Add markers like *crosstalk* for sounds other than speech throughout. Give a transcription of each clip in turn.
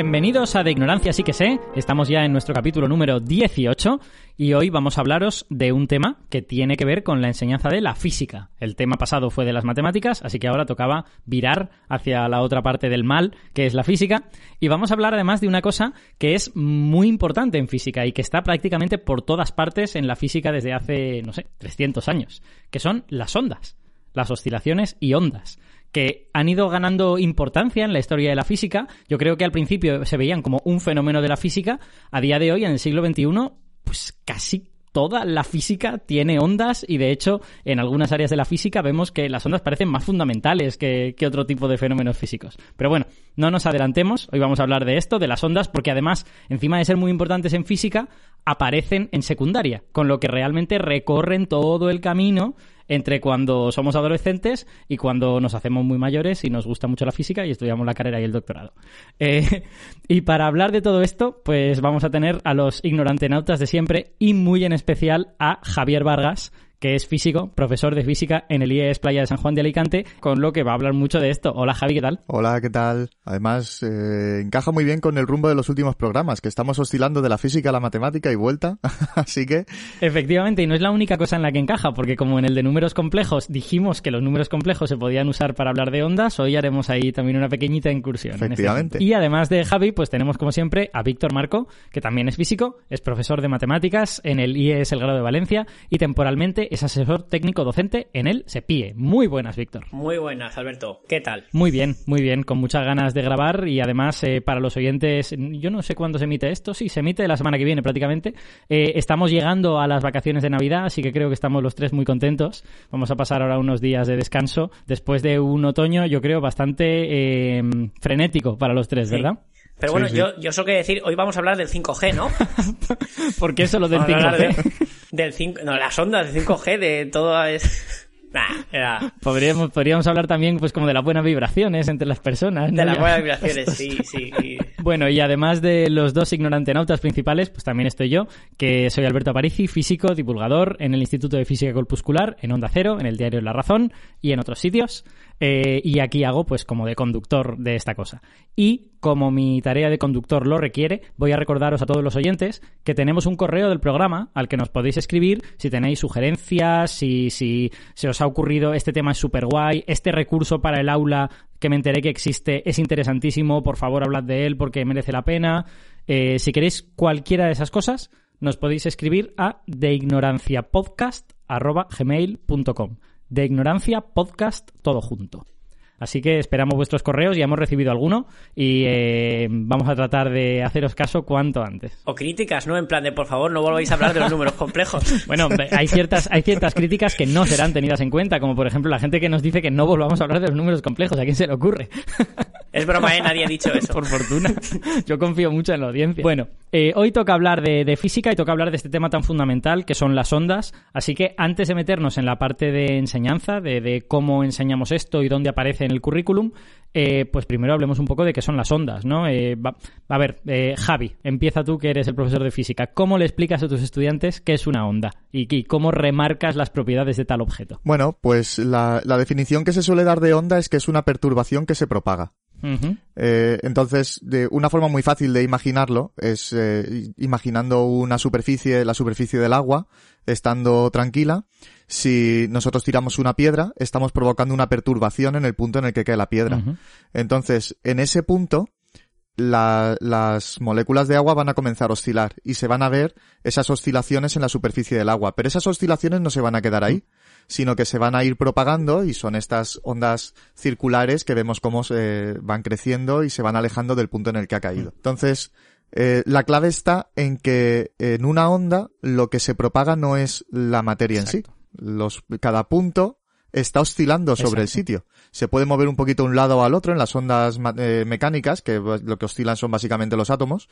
Bienvenidos a De Ignorancia Sí que sé. Estamos ya en nuestro capítulo número 18 y hoy vamos a hablaros de un tema que tiene que ver con la enseñanza de la física. El tema pasado fue de las matemáticas, así que ahora tocaba virar hacia la otra parte del mal, que es la física. Y vamos a hablar además de una cosa que es muy importante en física y que está prácticamente por todas partes en la física desde hace, no sé, 300 años, que son las ondas, las oscilaciones y ondas que han ido ganando importancia en la historia de la física. Yo creo que al principio se veían como un fenómeno de la física. A día de hoy, en el siglo XXI, pues casi toda la física tiene ondas y de hecho en algunas áreas de la física vemos que las ondas parecen más fundamentales que, que, otro tipo de fenómenos físicos. Pero bueno, no nos adelantemos, hoy vamos a hablar de esto, de las ondas, porque además, encima de ser muy importantes en física, aparecen en secundaria, con lo que realmente recorren todo el camino entre cuando somos adolescentes y cuando nos hacemos muy mayores y nos gusta mucho la física y estudiamos la carrera y el doctorado. *laughs* Eh, y para hablar de todo esto, pues vamos a tener a los ignorantenautas de siempre y muy en especial a Javier Vargas, que es físico, profesor de física en el IES Playa de San Juan de Alicante, con lo que va a hablar mucho de esto. Hola Javi, ¿qué tal? Hola, ¿qué tal? Además, eh, encaja muy bien con el rumbo de los últimos programas, que estamos oscilando de la física a la matemática y vuelta, *laughs* así que... Efectivamente, y no es la única cosa en la que encaja, porque como en el de números complejos dijimos que los números complejos se podían usar para hablar de ondas, hoy haremos ahí también una pequeñita incursión. Este Efectivamente. y además de Javi, pues tenemos como siempre a Víctor Marco, que también es físico, es profesor de matemáticas en el IES El Grado de Valencia y temporalmente es asesor técnico docente en el SEPIE. Muy buenas, Víctor. Muy buenas, Alberto. ¿Qué tal? Muy bien, muy bien, con muchas ganas de grabar y además eh, para los oyentes, yo no sé cuándo se emite esto, sí, se emite la semana que viene prácticamente. Eh, estamos llegando a las vacaciones de Navidad, así que creo que estamos los tres muy contentos. Vamos a pasar ahora unos días de descanso después de un otoño, yo creo, bastante eh, frenético para los tres, ¿verdad? Sí. Pero bueno, sí, sí. Yo, yo solo quiero decir, hoy vamos a hablar del 5G, ¿no? *laughs* ¿Por qué solo del 5G? De, del 5, no, las ondas del 5G, de todo es... *laughs* Nah, era... podríamos, podríamos hablar también pues como de las buenas vibraciones entre las personas. ¿no? De las buenas vibraciones, sí, sí. *laughs* Bueno, y además de los dos ignorantenautas principales, pues también estoy yo, que soy Alberto Aparici, físico, divulgador en el Instituto de Física Corpuscular, en Onda Cero, en el diario La Razón y en otros sitios. Eh, y aquí hago pues como de conductor de esta cosa. Y como mi tarea de conductor lo requiere, voy a recordaros a todos los oyentes que tenemos un correo del programa al que nos podéis escribir si tenéis sugerencias, si, si se os ha ocurrido este tema es súper guay, este recurso para el aula que me enteré que existe es interesantísimo, por favor hablad de él porque merece la pena. Eh, si queréis cualquiera de esas cosas, nos podéis escribir a deignoranciapodcast.gmail.com de ignorancia podcast todo junto. Así que esperamos vuestros correos, ya hemos recibido alguno y eh, vamos a tratar de haceros caso cuanto antes. O críticas, ¿no? En plan de, por favor, no volváis a hablar de los números complejos. *laughs* bueno, hay ciertas, hay ciertas críticas que no serán tenidas en cuenta, como por ejemplo la gente que nos dice que no volvamos a hablar de los números complejos. ¿A quién se le ocurre? *laughs* Es broma, ¿eh? Nadie ha dicho eso. *laughs* por fortuna. Yo confío mucho en la audiencia. Bueno, eh, hoy toca hablar de, de, física y toca hablar de este tema tan fundamental que son las ondas. Así que antes de meternos en la parte de enseñanza, de, de cómo enseñamos esto y dónde aparece en el currículum, eh, pues primero hablemos un poco de qué son las ondas, ¿no? Eh, va, a ver, eh, Javi, empieza tú que eres el profesor de física. ¿Cómo le explicas a tus estudiantes qué es una onda y, y cómo remarcas las propiedades de tal objeto? Bueno, pues la, la definición que se suele dar de onda es que es una perturbación que se propaga. Uh -huh. eh, entonces, de una forma muy fácil de imaginarlo es eh, imaginando una superficie, la superficie del agua, estando tranquila. Si nosotros tiramos una piedra, estamos provocando una perturbación en el punto en el que cae la piedra. Uh -huh. Entonces, en ese punto, la, las moléculas de agua van a comenzar a oscilar y se van a ver esas oscilaciones en la superficie del agua. Pero esas oscilaciones no se van a quedar ahí, sino que se van a ir propagando y son estas ondas circulares que vemos cómo se van creciendo y se van alejando del punto en el que ha caído. Entonces, eh, la clave está en que en una onda lo que se propaga no es la materia Exacto. en sí. Los, cada punto está oscilando sobre Exacto. el sitio. Se puede mover un poquito de un lado o al otro en las ondas eh, mecánicas, que lo que oscilan son básicamente los átomos,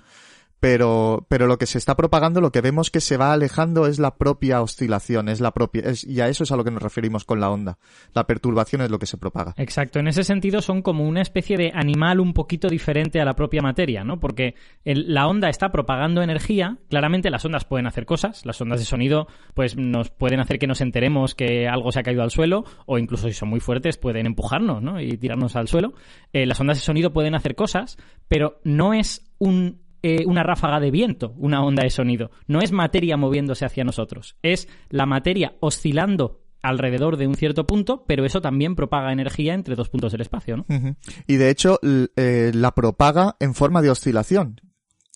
pero, pero lo que se está propagando, lo que vemos que se va alejando es la propia oscilación, es la propia, y a eso es a lo que nos referimos con la onda. La perturbación es lo que se propaga. Exacto, en ese sentido son como una especie de animal un poquito diferente a la propia materia, ¿no? Porque la onda está propagando energía, claramente las ondas pueden hacer cosas, las ondas de sonido pues nos pueden hacer que nos enteremos que algo se ha caído al suelo, o incluso si son muy fuertes pueden empujarnos, ¿no? Y tirarnos al suelo. Eh, las ondas de sonido pueden hacer cosas, pero no es un eh, una ráfaga de viento, una onda de sonido. No es materia moviéndose hacia nosotros, es la materia oscilando alrededor de un cierto punto, pero eso también propaga energía entre dos puntos del espacio, ¿no? Y de hecho, eh, la propaga en forma de oscilación.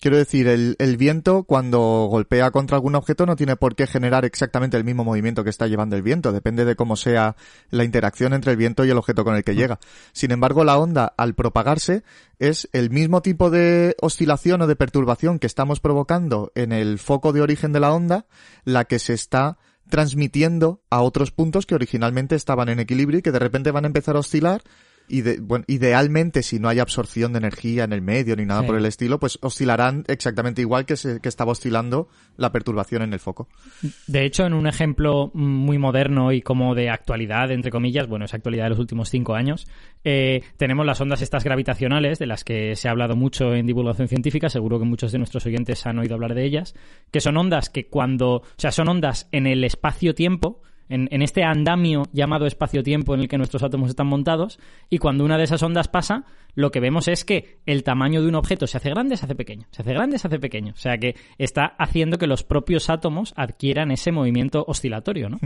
Quiero decir, el, el, viento cuando golpea contra algún objeto no tiene por qué generar exactamente el mismo movimiento que está llevando el viento, depende de cómo sea la interacción entre el viento y el objeto con el que llega. Sin embargo, la onda, al propagarse, es el mismo tipo de oscilación o de perturbación que estamos provocando en el foco de origen de la onda, la que se está transmitiendo a otros puntos que originalmente estaban en equilibrio y que de repente van a empezar a oscilar y bueno, idealmente si no hay absorción de energía en el medio ni nada por el estilo, pues oscilarán exactamente igual que, se, que estaba oscilando la perturbación en el foco. De hecho, en un ejemplo muy moderno y como de actualidad, entre comillas, bueno, es actualidad de los últimos cinco años, eh, tenemos las ondas estas gravitacionales, de las que se ha hablado mucho en divulgación científica, seguro que muchos de nuestros oyentes han oído hablar de ellas, que son ondas que cuando, o sea, son ondas en el espacio-tiempo, en, este andamio llamado espacio-tiempo en el que nuestros átomos están montados, y cuando una de esas ondas pasa, lo que vemos es que el tamaño de un objeto se hace grande, se hace pequeño, se hace grande, se hace pequeño. O sea que está haciendo que los propios átomos adquieran ese movimiento oscilatorio, ¿no?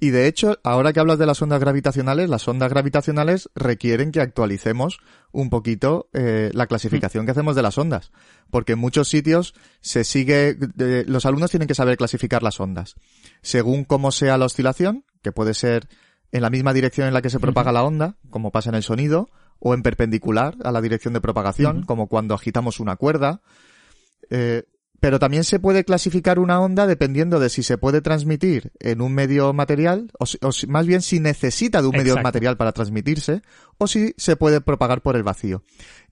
Y de hecho, ahora que hablas de las ondas gravitacionales, las ondas gravitacionales requieren que actualicemos un poquito eh, la clasificación que hacemos de las ondas. Porque en muchos sitios se sigue, los alumnos tienen que saber clasificar las ondas. Según cómo sea la oscilación, que puede ser en la misma dirección en la que se propaga la onda, como pasa en el sonido, o en perpendicular a la dirección de propagación, como cuando agitamos una cuerda. Eh, pero también se puede clasificar una onda dependiendo de si se puede transmitir en un medio material, o, más bien si necesita de un medio material para transmitirse, o si se puede propagar por el vacío.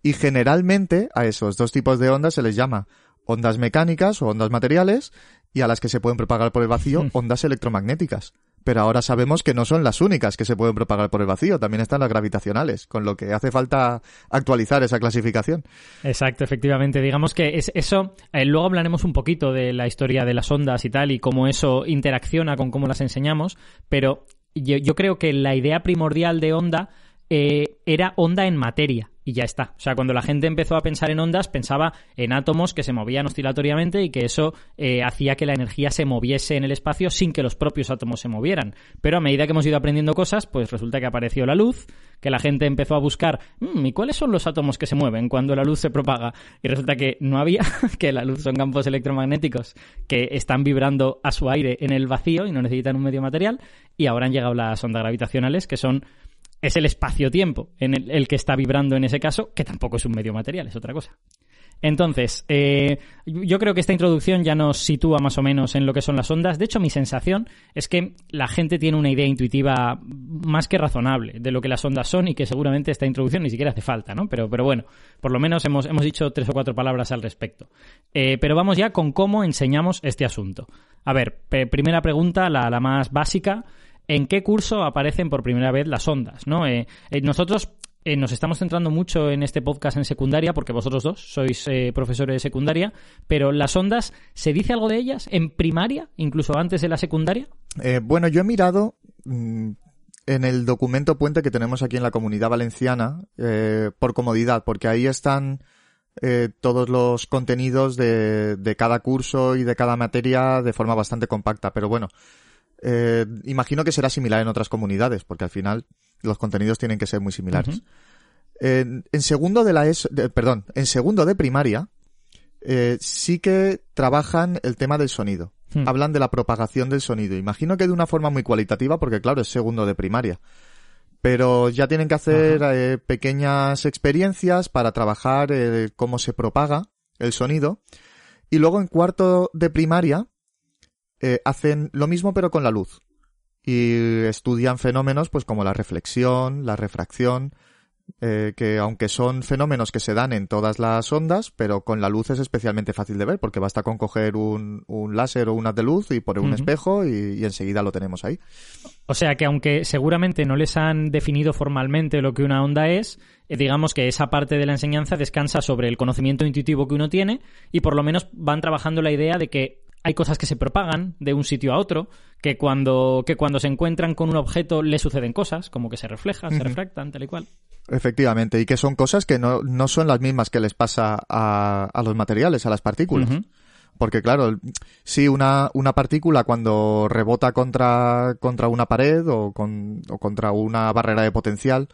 Y generalmente a esos dos tipos de ondas se les llama ondas mecánicas o ondas materiales, y a las que se pueden propagar por el vacío, ondas electromagnéticas pero ahora sabemos que no son las únicas que se pueden propagar por el vacío, también están las gravitacionales, con lo que hace falta actualizar esa clasificación. Exacto, efectivamente. Digamos que es eso, eh, luego hablaremos un poquito de la historia de las ondas y tal, y cómo eso interacciona con cómo las enseñamos, pero yo, creo que la idea primordial de onda eh, era onda en materia y ya está. O sea, cuando la gente empezó a pensar en ondas, pensaba en átomos que se movían oscilatoriamente y que eso eh, hacía que la energía se moviese en el espacio sin que los propios átomos se movieran. Pero a medida que hemos ido aprendiendo cosas, pues resulta que apareció la luz, que la gente empezó a buscar, mm, ¿y cuáles son los átomos que se mueven cuando la luz se propaga? Y resulta que no había, *laughs* que la luz son campos electromagnéticos que están vibrando a su aire en el vacío y no necesitan un medio material. Y ahora han llegado las ondas gravitacionales, que son es el espacio-tiempo en el, que está vibrando en ese caso, que tampoco es un medio material, es otra cosa. Entonces, eh, yo creo que esta introducción ya nos sitúa más o menos en lo que son las ondas. De hecho, mi sensación es que la gente tiene una idea intuitiva más que razonable de lo que las ondas son y que seguramente esta introducción ni siquiera hace falta, ¿no? Pero, pero bueno, por lo menos hemos, hemos dicho tres o cuatro palabras al respecto. Eh, pero vamos ya con cómo enseñamos este asunto. A ver, primera pregunta, la, la más básica en qué curso aparecen por primera vez las ondas, ¿no? Eh, eh, nosotros eh, nos estamos centrando mucho en este podcast en secundaria, porque vosotros dos sois profesores de secundaria, pero las ondas, ¿se dice algo de ellas en primaria, incluso antes de la secundaria? bueno, yo he mirado mm, en el documento puente que tenemos aquí en la comunidad valenciana, por comodidad, porque ahí están todos los contenidos de cada curso y de cada materia de forma bastante compacta, pero bueno, eh, imagino que será similar en otras comunidades, porque al final los contenidos tienen que ser muy similares. en, segundo de la perdón, en segundo de primaria, eh, sí que trabajan el tema del sonido. Hmm. Hablan de la propagación del sonido. Imagino que de una forma muy cualitativa, porque claro, es segundo de primaria. Pero ya tienen que hacer eh, pequeñas experiencias para trabajar cómo se propaga el sonido. Y luego en cuarto de primaria eh, hacen lo mismo pero con la luz y estudian fenómenos pues como la reflexión, la refracción, eh, que aunque son fenómenos que se dan en todas las ondas, pero con la luz es especialmente fácil de ver, porque basta con coger un, un láser o un haz de luz y poner un espejo y, enseguida lo tenemos ahí. O sea que aunque seguramente no les han definido formalmente lo que una onda es, eh, digamos que esa parte de la enseñanza descansa sobre el conocimiento intuitivo que uno tiene y por lo menos van trabajando la idea de que hay cosas que se propagan de un sitio a otro, que cuando, que cuando se encuentran con un objeto le suceden cosas, como que se reflejan, se refractan, tal y cual. Efectivamente, y que son cosas que no, no son las mismas que les pasa a, a los materiales, a las partículas. Porque claro, si una, una partícula cuando rebota contra, contra una pared o, con, o contra una barrera de potencial,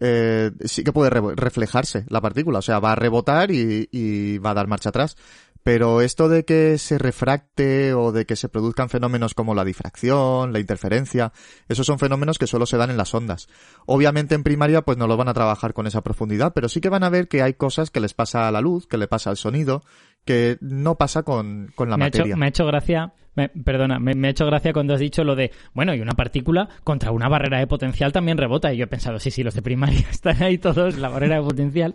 eh, sí que puede reflejarse la partícula, o sea, va a rebotar y, y, va a dar marcha atrás. Pero esto de que se refracte o de que se produzcan fenómenos como la difracción, la interferencia, esos son fenómenos que solo se dan en las ondas. Obviamente en primaria pues no lo van a trabajar con esa profundidad, pero sí que van a ver que hay cosas que les pasa a la luz, que le pasa al sonido, que no pasa con, con la materia. me ha hecho gracia perdona, me, ha hecho gracia cuando has dicho lo de, bueno, y una partícula contra una barrera de potencial también rebota. Y yo he pensado, sí, sí, los de primaria *laughs* están ahí todos, la barrera de potencial.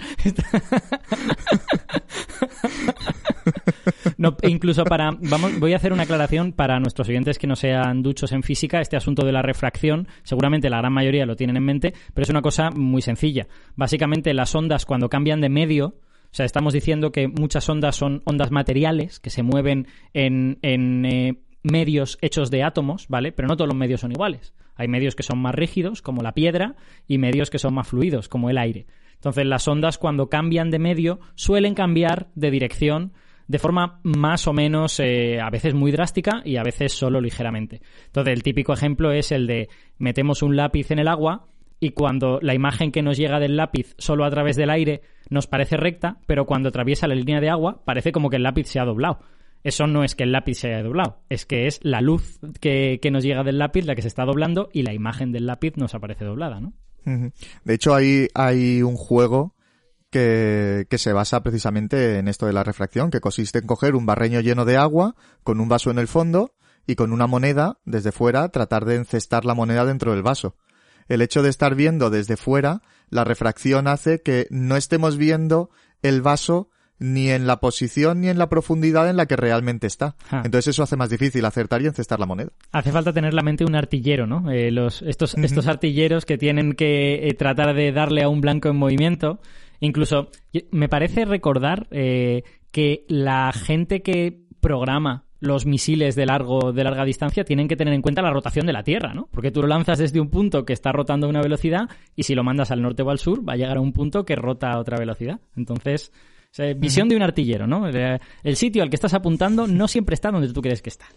No, incluso para, vamos, voy a hacer una aclaración para nuestros oyentes que no sean duchos en física. Este asunto de la refracción, seguramente la gran mayoría lo tienen en mente, pero es una cosa muy sencilla. Básicamente, las ondas cuando cambian de medio, o sea, estamos diciendo que muchas ondas son ondas materiales que se mueven en, en eh, medios hechos de átomos, ¿vale? Pero no todos los medios son iguales. Hay medios que son más rígidos, como la piedra, y medios que son más fluidos, como el aire. Entonces, las ondas cuando cambian de medio suelen cambiar de dirección de forma más o menos eh, a veces muy drástica y a veces solo ligeramente. Entonces, el típico ejemplo es el de metemos un lápiz en el agua y cuando la imagen que nos llega del lápiz solo a través del aire nos parece recta, pero cuando atraviesa la línea de agua parece como que el lápiz se ha doblado. Eso no es que el lápiz se haya doblado, es que es la luz que, que nos llega del lápiz la que se está doblando y la imagen del lápiz nos aparece doblada, ¿no? De hecho, hay, hay un juego que, que, se basa precisamente en esto de la refracción, que consiste en coger un barreño lleno de agua con un vaso en el fondo y con una moneda desde fuera tratar de encestar la moneda dentro del vaso. El hecho de estar viendo desde fuera, la refracción hace que no estemos viendo el vaso ni en la posición ni en la profundidad en la que realmente está. Ah. Entonces eso hace más difícil acertar y encestar la moneda. Hace falta tener la mente un artillero, ¿no? Eh, los, estos, estos artilleros que tienen que eh, tratar de darle a un blanco en movimiento Incluso me parece recordar eh, que la gente que programa los misiles de largo de larga distancia tienen que tener en cuenta la rotación de la Tierra, ¿no? Porque tú lo lanzas desde un punto que está rotando a una velocidad y si lo mandas al norte o al sur va a llegar a un punto que rota a otra velocidad. Entonces, visión de un artillero, ¿no? El sitio al que estás apuntando no siempre está donde tú crees que está.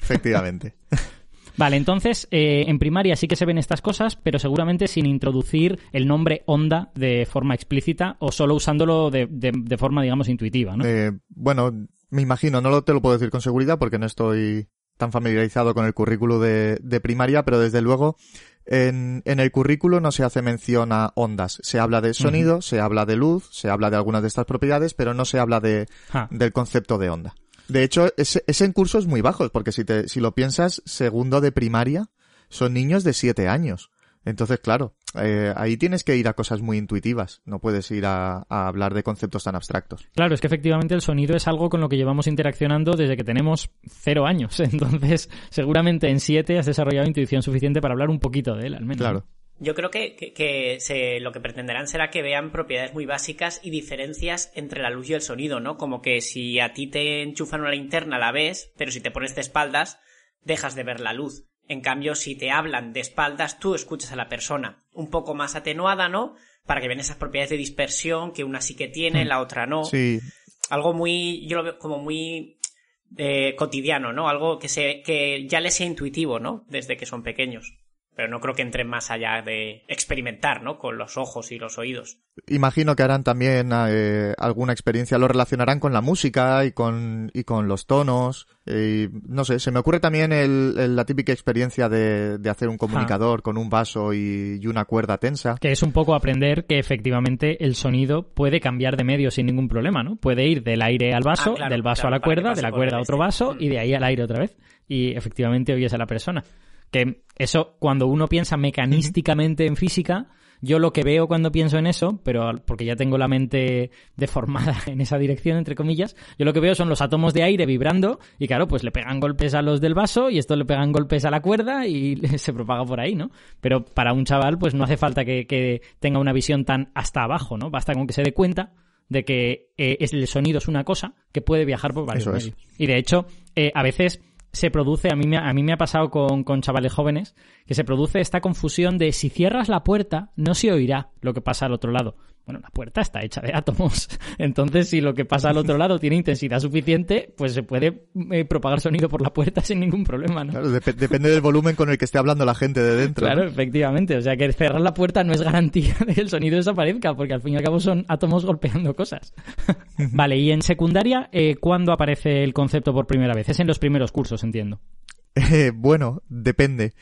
Efectivamente. *laughs* Vale, entonces eh, en primaria sí que se ven estas cosas, pero seguramente sin introducir el nombre onda de forma explícita o solo usándolo de, de, forma, digamos, intuitiva, ¿no? Eh, bueno, me imagino, no lo, te lo puedo decir con seguridad porque no estoy tan familiarizado con el currículo de, de primaria, pero desde luego en, en, el currículo no se hace mención a ondas. Se habla de sonido, se habla de luz, se habla de algunas de estas propiedades, pero no se habla de, ah. del concepto de onda. De hecho, es, es en cursos muy bajos, porque si, te, si lo piensas, segundo de primaria son niños de siete años. Entonces, claro, eh, ahí tienes que ir a cosas muy intuitivas, no puedes ir a, a, hablar de conceptos tan abstractos. Claro, es que efectivamente el sonido es algo con lo que llevamos interaccionando desde que tenemos cero años, *laughs* entonces seguramente en siete has desarrollado intuición suficiente para hablar un poquito de él, al menos. Claro. Yo creo que, que, se, lo que pretenderán será que vean propiedades muy básicas y diferencias entre la luz y el sonido, ¿no? Como que si a ti te enchufan una linterna la ves, pero si te pones de espaldas, dejas de ver la luz. En cambio, si te hablan de espaldas, tú escuchas a la persona. Un poco más atenuada, ¿no? Para que vean esas propiedades de dispersión que una sí que tiene, la otra no. Sí. Algo muy, yo lo veo como muy eh, cotidiano, ¿no? Algo que, se, que ya les sea intuitivo, ¿no? Desde que son pequeños pero no creo que entren más allá de experimentar, ¿no? Con los ojos y los oídos. Imagino que harán también eh, alguna experiencia, lo relacionarán con la música y con, y con los tonos. Y, no sé, se me ocurre también el, la típica experiencia de, de hacer un comunicador con un vaso y, una cuerda tensa. Que es un poco aprender que efectivamente el sonido puede cambiar de medio sin ningún problema, ¿no? Puede ir del aire al vaso, ah, del vaso a la cuerda, de la cuerda a otro vaso y de ahí al aire otra vez. Y efectivamente oyes a la persona. Que eso, cuando uno piensa mecanísticamente en física, yo lo que veo cuando pienso en eso, pero porque ya tengo la mente deformada *laughs* en esa dirección, entre comillas, yo lo que veo son los átomos de aire vibrando y claro, pues le pegan golpes a los del vaso y estos le pegan golpes a la cuerda y *laughs* se propaga por ahí, ¿no? Pero para un chaval, pues no hace falta que, tenga una visión tan hasta abajo, ¿no? Basta con que se dé cuenta de que eh, el sonido es una cosa que puede viajar por varios medios. Y de hecho, eh, a veces se produce, a mí, me, a mí me ha pasado con, con chavales jóvenes, que se produce esta confusión de si cierras la puerta no se oirá lo que pasa al otro lado. Bueno, la puerta está hecha de átomos. *laughs* Entonces, si lo que pasa al otro lado tiene intensidad suficiente, pues se puede eh, propagar sonido por la puerta *laughs* sin ningún problema, ¿no? Claro, depende del volumen con el que esté hablando la gente de dentro. Claro, efectivamente. O sea que cerrar la puerta no es garantía *laughs* de que el sonido desaparezca, porque al fin y al cabo son átomos golpeando cosas. vale, y en secundaria, eh, ¿cuándo aparece el concepto por primera vez? Es en los primeros cursos, entiendo. Eh, bueno, depende.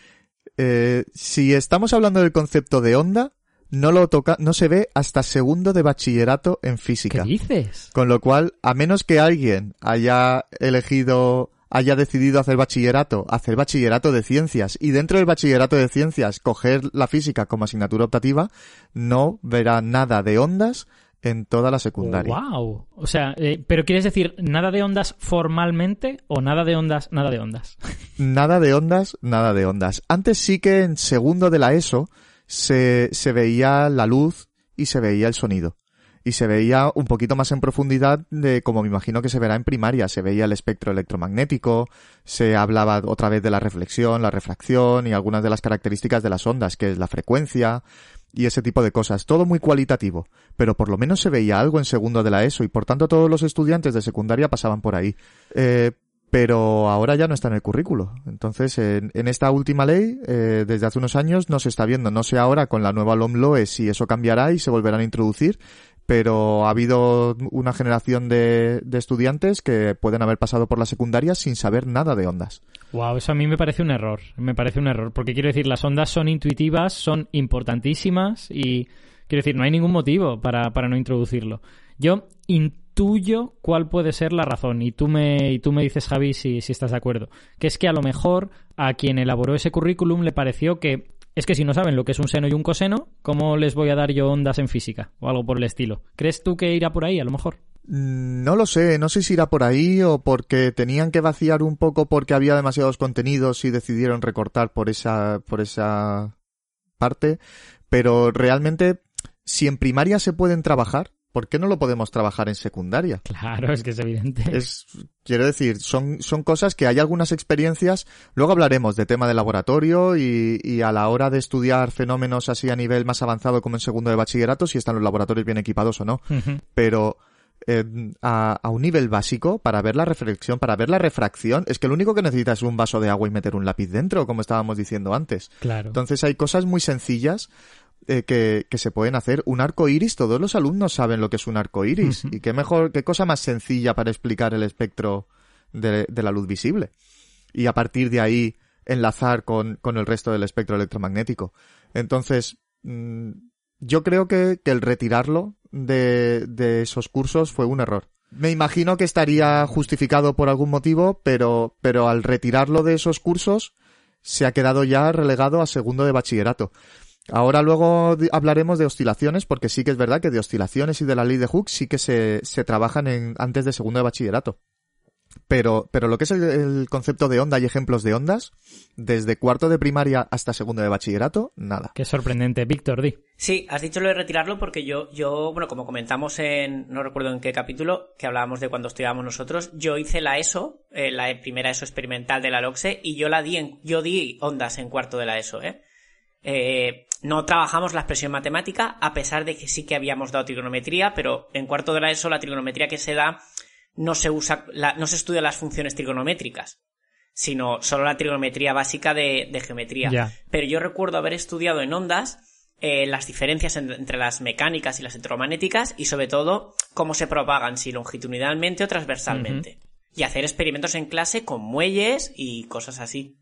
Eh, si estamos hablando del concepto de onda, no lo toca, no se ve hasta segundo de bachillerato en física. ¿Qué dices? Con lo cual, a menos que alguien haya elegido, haya decidido hacer bachillerato, hacer bachillerato de ciencias y dentro del bachillerato de ciencias coger la física como asignatura optativa, no verá nada de ondas en toda la secundaria. ¡Wow! O sea, eh, pero quieres decir nada de ondas formalmente o nada de ondas, nada de ondas. nada de ondas, nada de ondas. Antes sí que en segundo de la ESO se, se veía la luz y se veía el sonido. Y se veía un poquito más en profundidad de como me imagino que se verá en primaria. Se veía el espectro electromagnético, se hablaba otra vez de la reflexión, la refracción y algunas de las características de las ondas, que es la frecuencia y ese tipo de cosas. Todo muy cualitativo, pero por lo menos se veía algo en segundo de la ESO y por tanto todos los estudiantes de secundaria pasaban por ahí. Eh, pero ahora ya no está en el currículo. Entonces, en, esta última ley, eh, desde hace unos años, no se está viendo. No sé ahora con la nueva LOMLOE si eso cambiará y se volverán a introducir, pero ha habido una generación de, de, estudiantes que pueden haber pasado por la secundaria sin saber nada de ondas. Wow, eso a mí me parece un error. Me parece un error. Porque quiero decir, las ondas son intuitivas, son importantísimas y quiero decir, no hay ningún motivo para, para no introducirlo. Yo intuyo cuál puede ser la razón y tú me, y tú me dices, Javi, si, si estás de acuerdo. Que es que a lo mejor a quien elaboró ese currículum le pareció que es que si no saben lo que es un seno y un coseno, ¿cómo les voy a dar yo ondas en física? O algo por el estilo. ¿Crees tú que irá por ahí, a lo mejor? Mm, no lo sé, no sé si irá por ahí o porque tenían que vaciar un poco porque había demasiados contenidos y decidieron recortar por esa, por esa parte. Pero realmente, si en primaria se pueden trabajar, ¿por qué no lo podemos trabajar en secundaria? Claro, es que es evidente. Es, quiero decir, son, son cosas que hay algunas experiencias, luego hablaremos de tema de laboratorio y, y, a la hora de estudiar fenómenos así a nivel más avanzado como en segundo de bachillerato, si están los laboratorios bien equipados o no. Pero eh, a, a, un nivel básico, para ver la reflexión, para ver la refracción, es que lo único que necesitas es un vaso de agua y meter un lápiz dentro, como estábamos diciendo antes. Claro. Entonces hay cosas muy sencillas eh, que, que, se pueden hacer. Un arco iris, todos los alumnos saben lo que es un arco iris. Y qué mejor, qué cosa más sencilla para explicar el espectro de, de la luz visible. Y a partir de ahí enlazar con, con el resto del espectro electromagnético. Entonces, mmm, yo creo que, que el retirarlo de, de esos cursos fue un error. Me imagino que estaría justificado por algún motivo, pero, pero al retirarlo de esos cursos se ha quedado ya relegado a segundo de bachillerato. Ahora luego hablaremos de oscilaciones, porque sí que es verdad que de oscilaciones y de la ley de Hooke sí que se, se trabajan en, antes de segundo de bachillerato. Pero, pero lo que es el, concepto de onda y ejemplos de ondas, desde cuarto de primaria hasta segundo de bachillerato, nada. Qué sorprendente. Víctor, di. Sí, has dicho lo de retirarlo porque yo, yo, bueno, como comentamos en, no recuerdo en qué capítulo, que hablábamos de cuando estudiábamos nosotros, yo hice la ESO, eh, la primera ESO experimental de la LOXE, y yo la di en, yo di ondas en cuarto de la ESO, eh. Eh, no trabajamos la expresión matemática, a pesar de que sí que habíamos dado trigonometría, pero en cuarto de la ESO la trigonometría que se da no se usa, la, no se estudia las funciones trigonométricas, sino solo la trigonometría básica de, de geometría. Pero yo recuerdo haber estudiado en ondas eh, las diferencias en, entre las mecánicas y las electromagnéticas y sobre todo cómo se propagan, si longitudinalmente o transversalmente. Y hacer experimentos en clase con muelles y cosas así.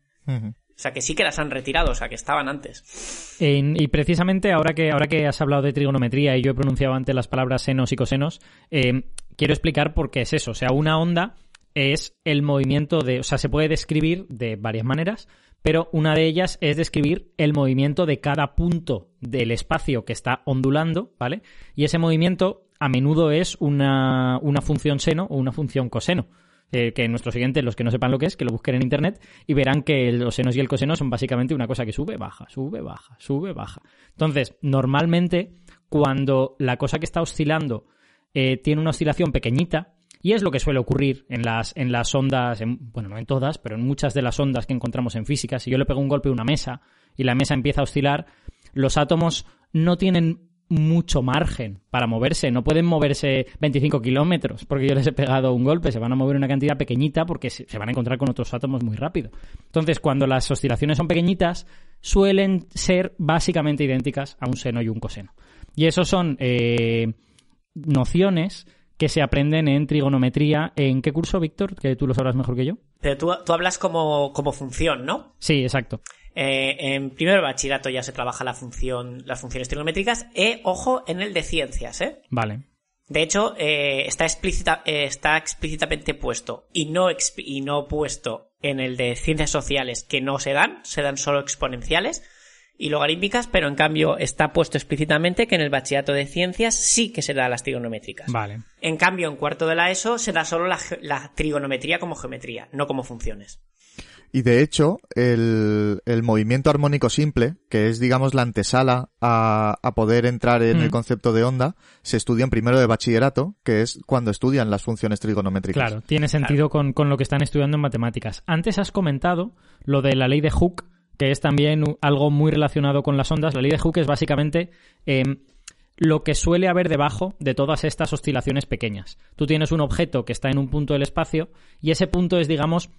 O sea, que sí que las han retirado, o sea, que estaban antes. Y precisamente ahora que, ahora que has hablado de trigonometría y yo he pronunciado antes las palabras senos y cosenos, eh, quiero explicar por qué es eso. O sea, una onda es el movimiento de... O sea, se puede describir de varias maneras, pero una de ellas es describir el movimiento de cada punto del espacio que está ondulando, ¿vale? Y ese movimiento a menudo es una, una función seno o una función coseno. Eh, que nuestros siguientes, los que no sepan lo que es, que lo busquen en internet y verán que los senos y el coseno son básicamente una cosa que sube, baja, sube, baja, sube, baja. Entonces, normalmente, cuando la cosa que está oscilando eh, tiene una oscilación pequeñita, y es lo que suele ocurrir en las, en las ondas, bueno, no en todas, pero en muchas de las ondas que encontramos en física. Si yo le pego un golpe a una mesa y la mesa empieza a oscilar, los átomos no tienen mucho margen para moverse. No pueden moverse 25 kilómetros porque yo les he pegado un golpe. Se van a mover una cantidad pequeñita porque se van a encontrar con otros átomos muy rápido. Entonces, cuando las oscilaciones son pequeñitas, suelen ser básicamente idénticas a un seno y un coseno. Y eso son eh, nociones que se aprenden en trigonometría. ¿En qué curso, Víctor? Que tú lo sabrás mejor que yo. Pero tú, tú hablas como, como función, ¿no? Sí, exacto. Eh, en primer bachillerato ya se trabaja la función, las funciones trigonométricas. E, ojo, en el de ciencias, ¿eh? Vale. De hecho, eh, está, explícita, eh, está explícitamente puesto y no, y no puesto en el de ciencias sociales que no se dan, se dan solo exponenciales y logarítmicas, pero en cambio está puesto explícitamente que en el bachillerato de ciencias sí que se da las trigonométricas. Vale. En cambio, en cuarto de la ESO se da solo la trigonometría como geometría, no como funciones. Y de hecho, el, el, movimiento armónico simple, que es, digamos, la antesala a, a poder entrar en el mm. concepto de onda, se estudia en primero de bachillerato, que es cuando estudian las funciones trigonométricas. Claro, tiene sentido Con, con, lo que están estudiando en matemáticas. Antes has comentado lo de la ley de Hooke, que es también algo muy relacionado con las ondas. La ley de Hooke es básicamente em, lo que suele haber debajo de todas estas oscilaciones pequeñas. Tú tienes un objeto que está en un punto del espacio y ese punto es, digamos,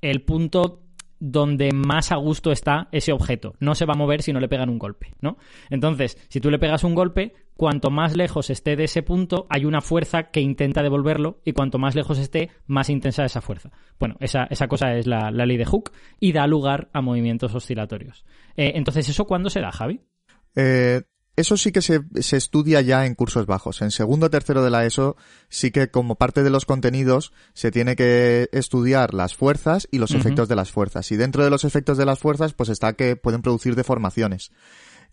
el punto donde más a gusto está ese objeto. No se va a mover si no le pegan un golpe, ¿no? Entonces, si tú le pegas un golpe, cuanto más lejos esté de ese punto, hay una fuerza que intenta devolverlo y cuanto más lejos esté, más intensa esa fuerza. Bueno, esa, esa cosa es la, ley de Hooke y da lugar a movimientos oscilatorios. Eh, entonces, ¿eso cuándo se da, Javi? Eh, eso sí que se, se, estudia ya en cursos bajos. En segundo o tercero de la ESO sí que como parte de los contenidos se tiene que estudiar las fuerzas y los efectos de las fuerzas. Y dentro de los efectos de las fuerzas pues está que pueden producir deformaciones.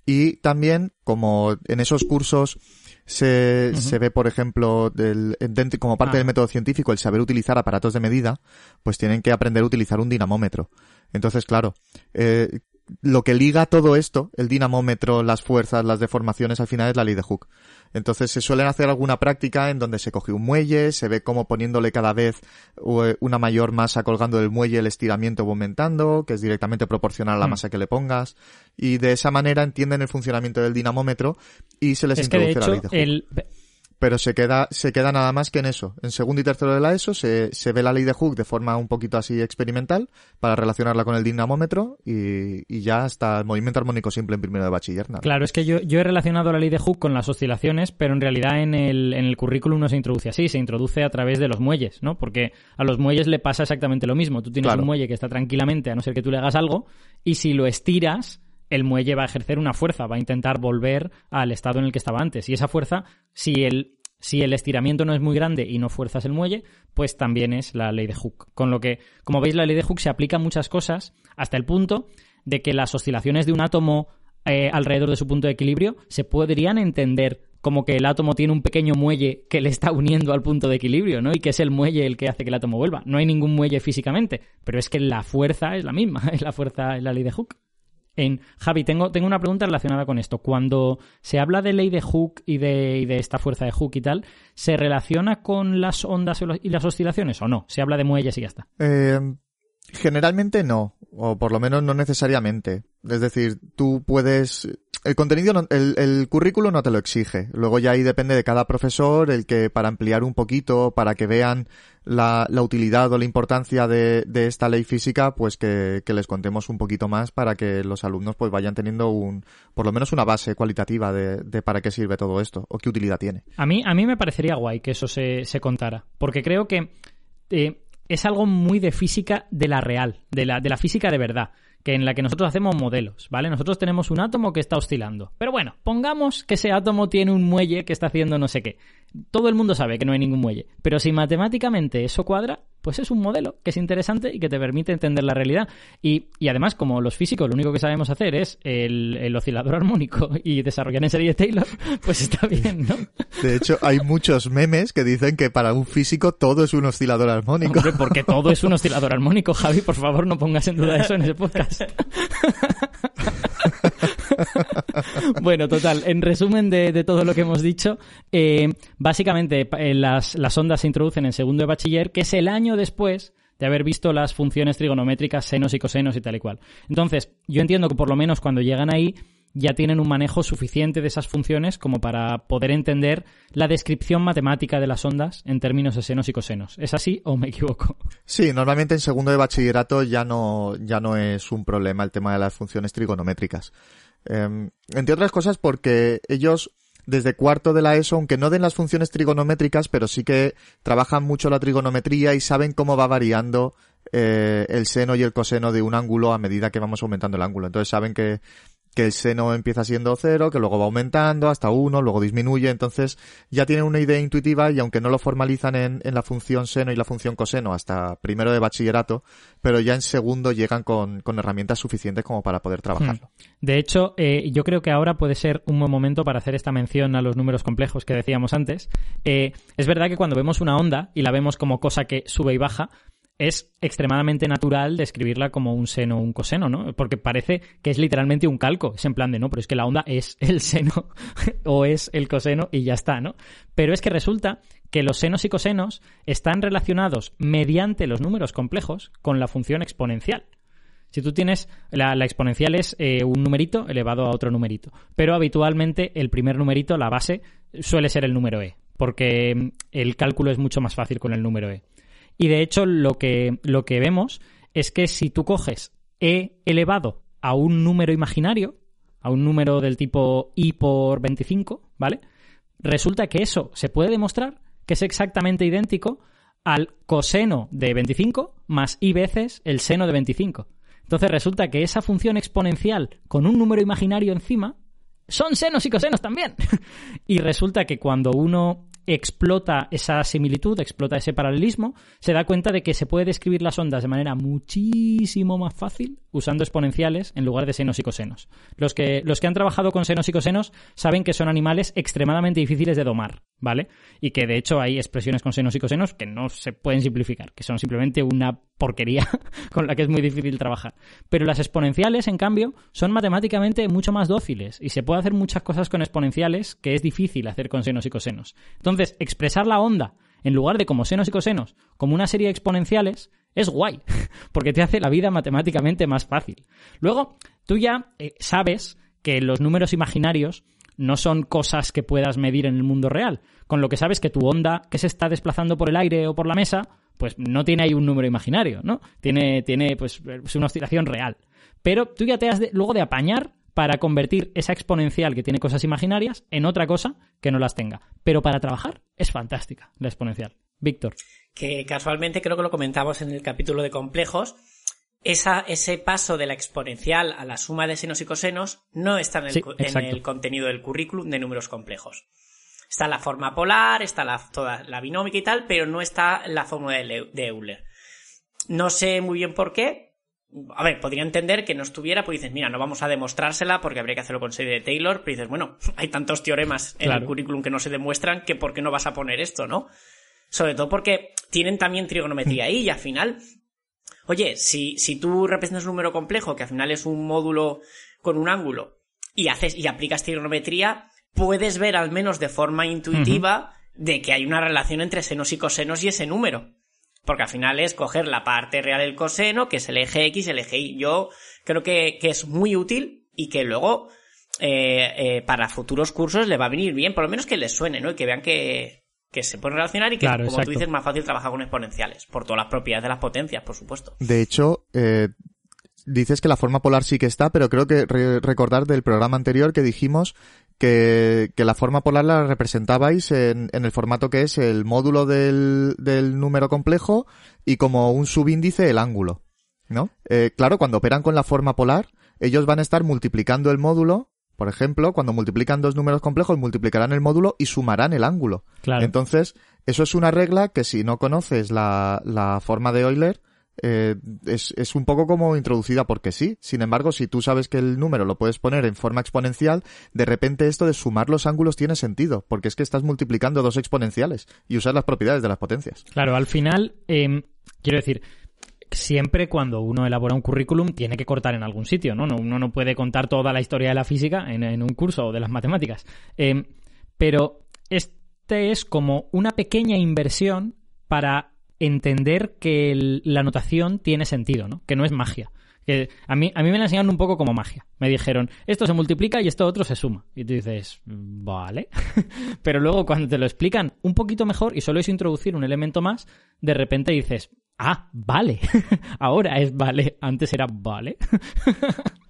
Y también como en esos cursos se, se ve, por ejemplo, del, como parte del ah. método científico el saber utilizar aparatos de medida, pues tienen que aprender a utilizar un dinamómetro. Entonces, claro, eh, lo que liga todo esto, el dinamómetro, las fuerzas, las deformaciones, al final es la ley de Hooke. Entonces se suelen hacer alguna práctica en donde se coge un muelle, se ve como poniéndole cada vez eh, una mayor masa colgando del muelle el estiramiento aumentando, que es directamente proporcional a la mm. masa que le pongas, y de esa manera entienden el funcionamiento del dinamómetro y se les introduce la ley de Hooke pero se queda, se queda nada más que en eso. En segundo y tercero de la ESO se, se ve la ley de Hooke de forma un poquito así experimental para relacionarla con el dinamómetro y, y ya hasta el movimiento armónico simple en primero de bachiller. Claro, es que yo, yo he relacionado la ley de Hooke con las oscilaciones, pero en realidad en el, en el currículum no se introduce así, se introduce a través de los muelles, ¿no? Porque a los muelles le pasa exactamente lo mismo. Tú tienes un muelle que está tranquilamente, a no ser que tú le hagas algo, y si lo estiras, el muelle va a ejercer una fuerza, va a intentar volver al estado en el que estaba antes. Y esa fuerza, si el, si el estiramiento no es muy grande y no fuerzas el muelle, pues también es la ley de Hooke. Con lo que, como veis, la ley de Hooke se aplica a muchas cosas hasta el punto de que las oscilaciones de un átomo eh, alrededor de su punto de equilibrio se podrían entender como que el átomo tiene un pequeño muelle que le está uniendo al punto de equilibrio, ¿no? Y que es el muelle el que hace que el átomo vuelva. No hay ningún muelle físicamente, pero es que la fuerza es la misma, *laughs* es la fuerza, es la ley de Hooke. En, Javi, tengo, tengo una pregunta relacionada con esto. Cuando se habla de ley de Hooke y de, de esta fuerza de Hooke y tal, ¿se relaciona con las ondas y las oscilaciones o no? ¿Se habla de muelles y ya está? Eh, generalmente no, o por lo menos no necesariamente. Es decir, tú puedes el contenido, el, el, currículo no te lo exige. Luego ya ahí depende de cada profesor el que para ampliar un poquito, para que vean la, la utilidad o la importancia de, esta ley física, pues que, que, les contemos un poquito más para que los alumnos pues vayan teniendo un, por lo menos una base cualitativa de, de para qué sirve todo esto o qué utilidad tiene. A mí, a mí me parecería guay que eso se, se contara, porque creo que eh, es algo muy de física de la real, de la, de la física de verdad que en la que nosotros hacemos modelos, ¿vale? Nosotros tenemos un átomo que está oscilando. Pero bueno, pongamos que ese átomo tiene un muelle que está haciendo no sé qué. Todo el mundo sabe que no hay ningún muelle. Pero si matemáticamente eso cuadra, pues es un modelo que es interesante y que te permite entender la realidad. Y, además, como los físicos lo único que sabemos hacer es el, oscilador armónico y desarrollar en serie Taylor, *laughs* pues está bien, ¿no? De hecho, hay muchos memes que dicen que para un físico todo es un oscilador armónico. Hombre, porque todo es un *laughs* oscilador armónico, Javi, por favor, no pongas en duda eso en ese podcast. *laughs* *laughs* bueno, total, en resumen de, todo lo que hemos dicho, eh, básicamente eh, las, las ondas se introducen en segundo de bachiller, que es el año después de haber visto las funciones trigonométricas, senos y cosenos y tal y cual. Entonces, yo entiendo que por lo menos cuando llegan ahí ya tienen un manejo suficiente de esas funciones como para poder entender la descripción matemática de las ondas en términos de senos y cosenos. ¿Es así o me equivoco? Sí, normalmente en segundo de bachillerato ya no, ya no es un problema el tema de las funciones trigonométricas. Em, entre otras cosas porque ellos desde cuarto de la ESO, aunque no den las funciones trigonométricas, pero sí que trabajan mucho la trigonometría y saben cómo va variando eh, el seno y el coseno de un ángulo a medida que vamos aumentando el ángulo. Entonces saben que que el seno empieza siendo cero, que luego va aumentando hasta uno, luego disminuye, entonces ya tienen una idea intuitiva y aunque no lo formalizan en, la función seno y la función coseno hasta primero de bachillerato, pero ya en segundo llegan con, herramientas suficientes como para poder trabajarlo. Hmm. De hecho, eh, yo creo que ahora puede ser un buen momento para hacer esta mención a los números complejos que decíamos antes. Eh, es verdad que cuando vemos una onda y la vemos como cosa que sube y baja, es extremadamente natural describirla como un seno o un coseno, ¿no? Porque parece que es literalmente un calco. Es en plan de, no, pero es que la onda es el seno *laughs* o es el coseno y ya está, ¿no? Pero es que resulta que los senos y cosenos están relacionados mediante los números complejos con la función exponencial. Si tú tienes, la, exponencial es eh, un numerito elevado a otro numerito, pero habitualmente el primer numerito, la base, suele ser el número e, porque mm, el cálculo es mucho más fácil con el número e. Y de hecho, lo que, lo que vemos es que si tú coges e elevado a un número imaginario, a un número del tipo i por 25, ¿vale? Resulta que eso se puede demostrar que es exactamente idéntico al coseno de 25 más i veces el seno de 25. Entonces resulta que esa función exponencial con un número imaginario encima son senos y cosenos también. *laughs* y resulta que cuando uno explota esa similitud, explota ese paralelismo, se da cuenta de que se puede describir las ondas de manera muchísimo más fácil usando exponenciales en lugar de senos y cosenos. Los que, los que han trabajado con senos y cosenos saben que son animales extremadamente difíciles de domar, ¿vale? Y que de hecho hay expresiones con senos y cosenos que no se pueden simplificar, que son simplemente una porquería *laughs* con la que es muy difícil trabajar. Pero las exponenciales, en cambio, son matemáticamente mucho más dóciles y se puede hacer muchas cosas con exponenciales que es difícil hacer con senos y cosenos. Entonces, expresar la onda en lugar de como senos y cosenos, como una serie de exponenciales, es guay, *laughs* porque te hace la vida matemáticamente más fácil. Luego, tú ya eh, sabes que los números imaginarios no son cosas que puedas medir en el mundo real, con lo que sabes que tu onda que se está desplazando por el aire o por la mesa pues no tiene ahí un número imaginario, ¿no? Tiene, tiene pues una oscilación real. Pero tú ya te has luego de apañar para convertir esa exponencial que tiene cosas imaginarias en otra cosa que no las tenga. Pero para trabajar es fantástica la exponencial. Víctor. Que casualmente creo que lo comentamos en el capítulo de complejos. Esa, ese paso de la exponencial a la suma de senos y cosenos no está en el, en el contenido del currículum de números complejos. Está la forma polar, está la, toda la binómica y tal, pero no está la fórmula de, Euler. No sé muy bien por qué. A ver, podría entender que no estuviera, pues dices, mira, no vamos a demostrársela porque habría que hacerlo con serie de Taylor, pero dices, bueno, *laughs* hay tantos teoremas en el currículum que no se demuestran que por qué no vas a poner esto, ¿no? Sobre todo porque tienen también trigonometría ahí y al final, oye, si, si tú representas un número complejo, que al final es un módulo con un ángulo, y haces, y aplicas trigonometría, puedes ver al menos de forma intuitiva de que hay una relación entre senos y cosenos y ese número. Porque al final es coger la parte real del coseno, que es el eje X, el eje Y. Yo creo que, es muy útil y que luego eh, eh, para futuros cursos le va a venir bien, por lo menos que les suene, ¿no? Y que vean que, se pueden relacionar y que, como tú dices, es más fácil trabajar con exponenciales, por todas las propiedades de las potencias, por supuesto. De hecho, eh, dices que la forma polar sí que está, pero creo que recordar del programa anterior que dijimos que, la forma polar la representabais en, en, el formato que es el módulo del, del número complejo y como un subíndice el ángulo, ¿no? Eh, claro, cuando operan con la forma polar, ellos van a estar multiplicando el módulo Por ejemplo, cuando multiplican dos números complejos, multiplicarán el módulo y sumarán el ángulo. Claro. Entonces, eso es una regla que si no conoces la, la forma de Euler, eh, es, es, un poco como introducida porque sí. Sin embargo, si tú sabes que el número lo puedes poner en forma exponencial, de repente esto de sumar los ángulos tiene sentido, porque es que estás multiplicando dos exponenciales y usas las propiedades de las potencias. Claro, al final, eh, quiero decir, siempre cuando uno elabora un currículum tiene que cortar en algún sitio, ¿no? uno no puede contar toda la historia de la física en, un curso o de las matemáticas. Eh, pero este es como una pequeña inversión para entender que la notación tiene sentido, ¿no? Que no es magia. A mí, a mí me la enseñaron un poco como magia. Me dijeron, esto se multiplica y esto otro se suma. Y tú dices, vale. *laughs* Pero luego cuando te lo explican un poquito mejor y solo es introducir un elemento más, de repente dices, ah, vale. *laughs* Ahora es vale. Antes era vale. *laughs*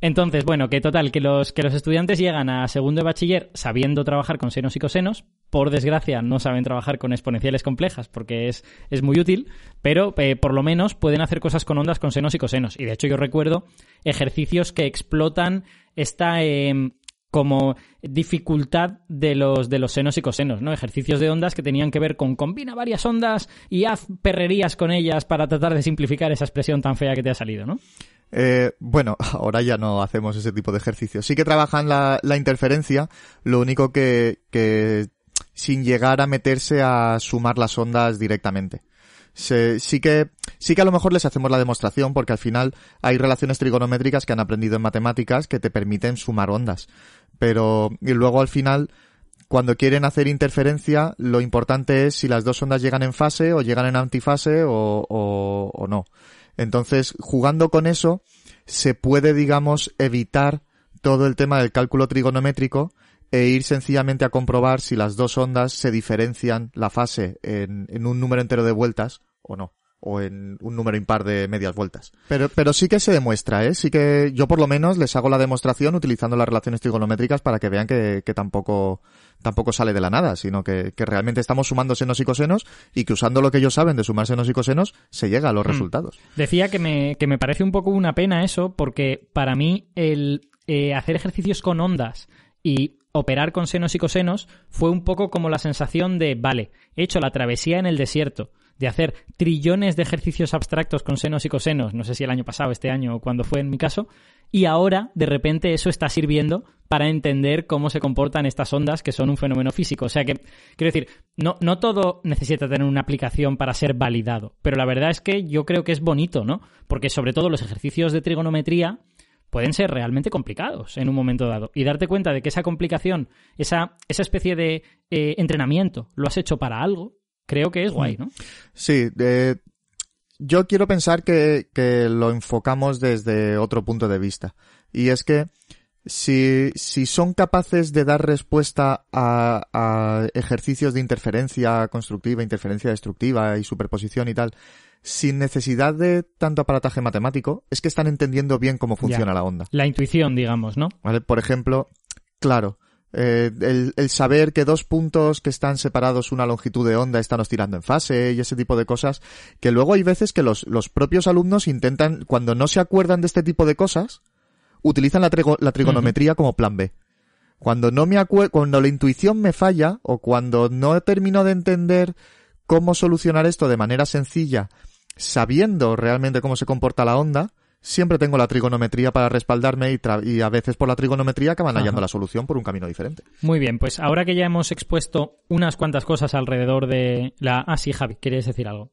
Entonces, bueno, que total, que los, que los estudiantes llegan a segundo de bachiller sabiendo trabajar con senos y cosenos. Por desgracia, no saben trabajar con exponenciales complejas porque es, es muy útil, pero eh, por lo menos pueden hacer cosas con ondas con senos y cosenos. Y de hecho, yo recuerdo ejercicios que explotan esta em, como dificultad de los, de los senos y cosenos, ¿no? Ejercicios de ondas que tenían que ver con combina varias ondas y haz perrerías con ellas para tratar de simplificar esa expresión tan fea que te ha salido, ¿no? Eh, bueno, *laughs* ahora ya no hacemos ese tipo de ejercicios. Sí que trabajan la, la interferencia, lo único que, que sin llegar a meterse a sumar las ondas directamente. Se, sí que sí que a lo mejor les hacemos la demostración porque al final hay relaciones trigonométricas que han aprendido en matemáticas que te permiten sumar ondas pero y luego al final cuando quieren hacer interferencia lo importante es si las dos ondas llegan en fase o llegan en antifase o, o, o no entonces, jugando con eso, se puede, digamos, evitar todo el tema del cálculo trigonométrico e ir sencillamente a comprobar si las dos ondas se diferencian la fase en, en un número entero de vueltas o no o en un número impar de medias vueltas. Pero, pero sí que se demuestra, ¿eh? Sí que yo por lo menos les hago la demostración utilizando las relaciones trigonométricas para que vean que, que tampoco, tampoco sale de la nada, sino que, que, realmente estamos sumando senos y cosenos y que usando lo que ellos saben de sumar senos y cosenos se llega a los hmm. resultados. Decía que me, que me parece un poco una pena eso porque para mí el eh, hacer ejercicios con ondas y operar con senos y cosenos fue un poco como la sensación de, vale, he hecho la travesía en el desierto de hacer trillones de ejercicios abstractos con senos y cosenos, no sé si el año pasado, este año o cuando fue en mi caso, y ahora de repente eso está sirviendo para entender cómo se comportan estas ondas que son un fenómeno físico. O sea que, quiero decir, no, no todo necesita tener una aplicación para ser validado, pero la verdad es que yo creo que es bonito, ¿no? Porque sobre todo los ejercicios de trigonometría pueden ser realmente complicados en un momento dado. Y darte cuenta de que esa complicación, esa, esa especie de eh, entrenamiento, lo has hecho para algo, creo que es guay, ¿no? Sí, yo quiero pensar que, que lo enfocamos desde otro punto de vista. Y es que si, si son capaces de dar respuesta a, a, ejercicios de interferencia constructiva, interferencia destructiva y superposición y tal, sin necesidad de tanto aparataje matemático, es que están entendiendo bien cómo funciona la onda. La intuición, digamos, ¿no? ¿Vale? Por ejemplo, claro, eh, el, el, saber que dos puntos que están separados una longitud de onda están oscilando en fase y ese tipo de cosas, que luego hay veces que los, los propios alumnos intentan, cuando no se acuerdan de este tipo de cosas, utilizan la, trigo, la trigonometría uh -huh. como plan B. Cuando no me acuerdo, cuando la intuición me falla o cuando no termino de entender cómo solucionar esto de manera sencilla, sabiendo realmente cómo se comporta la onda, siempre tengo la trigonometría para respaldarme y, y a veces por la trigonometría acaban hallando Ajá. la solución por un camino diferente. Muy bien, pues ahora que ya hemos expuesto unas cuantas cosas alrededor de la... Ah, sí, Javi, ¿querías decir algo?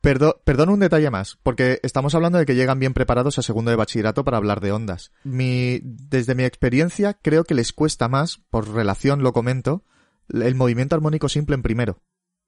Perdón, perdón un detalle más, porque estamos hablando de que llegan bien preparados a segundo de bachillerato para hablar de ondas. Mi, desde mi experiencia, creo que les cuesta más, por relación lo comento, el movimiento armónico simple en primero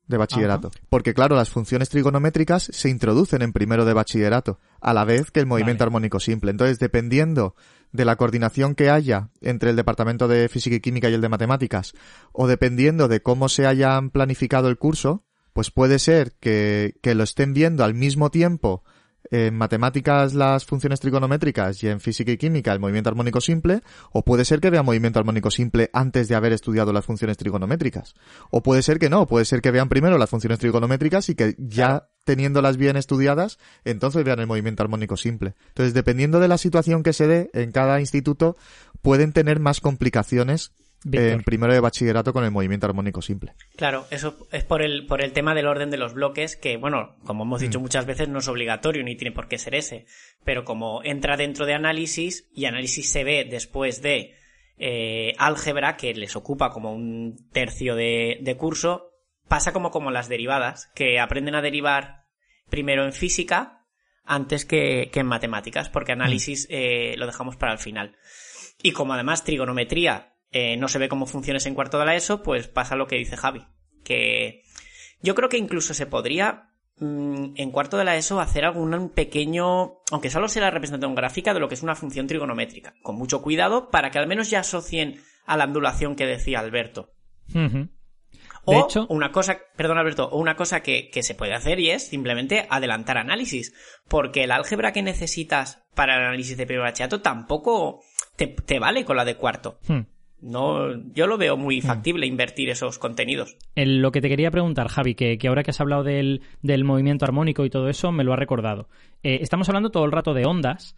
de bachillerato. Ajá. Porque claro, las funciones trigonométricas se introducen en primero de bachillerato, a la vez que el movimiento vale. armónico simple. Entonces, dependiendo de la coordinación que haya entre el departamento de física y química y el de matemáticas, o dependiendo de cómo se hayan planificado el curso, pues puede ser que, que lo estén viendo al mismo tiempo en matemáticas las funciones trigonométricas y en física y química el movimiento armónico simple, o puede ser que vea movimiento armónico simple antes de haber estudiado las funciones trigonométricas. O puede ser que no, puede ser que vean primero las funciones trigonométricas y que ya teniéndolas bien estudiadas, entonces vean el movimiento armónico simple. Entonces, dependiendo de la situación que se dé en cada instituto, pueden tener más complicaciones en primero de bachillerato con el movimiento armónico simple. Claro, eso es por el, por el tema del orden de los bloques, que bueno, como hemos dicho mm. muchas veces, no es obligatorio ni tiene por qué ser ese. Pero como entra dentro de análisis y análisis se ve después de eh, álgebra, que les ocupa como un tercio de, de curso, pasa como, como las derivadas, que aprenden a derivar primero en física antes que, que en matemáticas, porque análisis mm. eh, lo dejamos para el final. Y como además trigonometría eh, no se ve cómo funciona en cuarto de la ESO, pues pasa lo que dice Javi. Que yo creo que incluso se podría mm, en cuarto de la ESO hacer algún pequeño, aunque solo sea la representación gráfica de lo que es una función trigonométrica, con mucho cuidado para que al menos ya asocien a la ondulación que decía Alberto. O hecho... una cosa, perdón Alberto, o una cosa que, se puede hacer y es simplemente adelantar análisis. Porque el álgebra que necesitas para el análisis de primer bachillerato tampoco te, vale con la de cuarto. Hmm. No, yo lo veo muy hmm. factible invertir esos contenidos. lo que te quería preguntar, Javi, que, ahora que has hablado del, movimiento armónico y todo eso, me lo ha recordado. Eh, estamos hablando todo el rato de ondas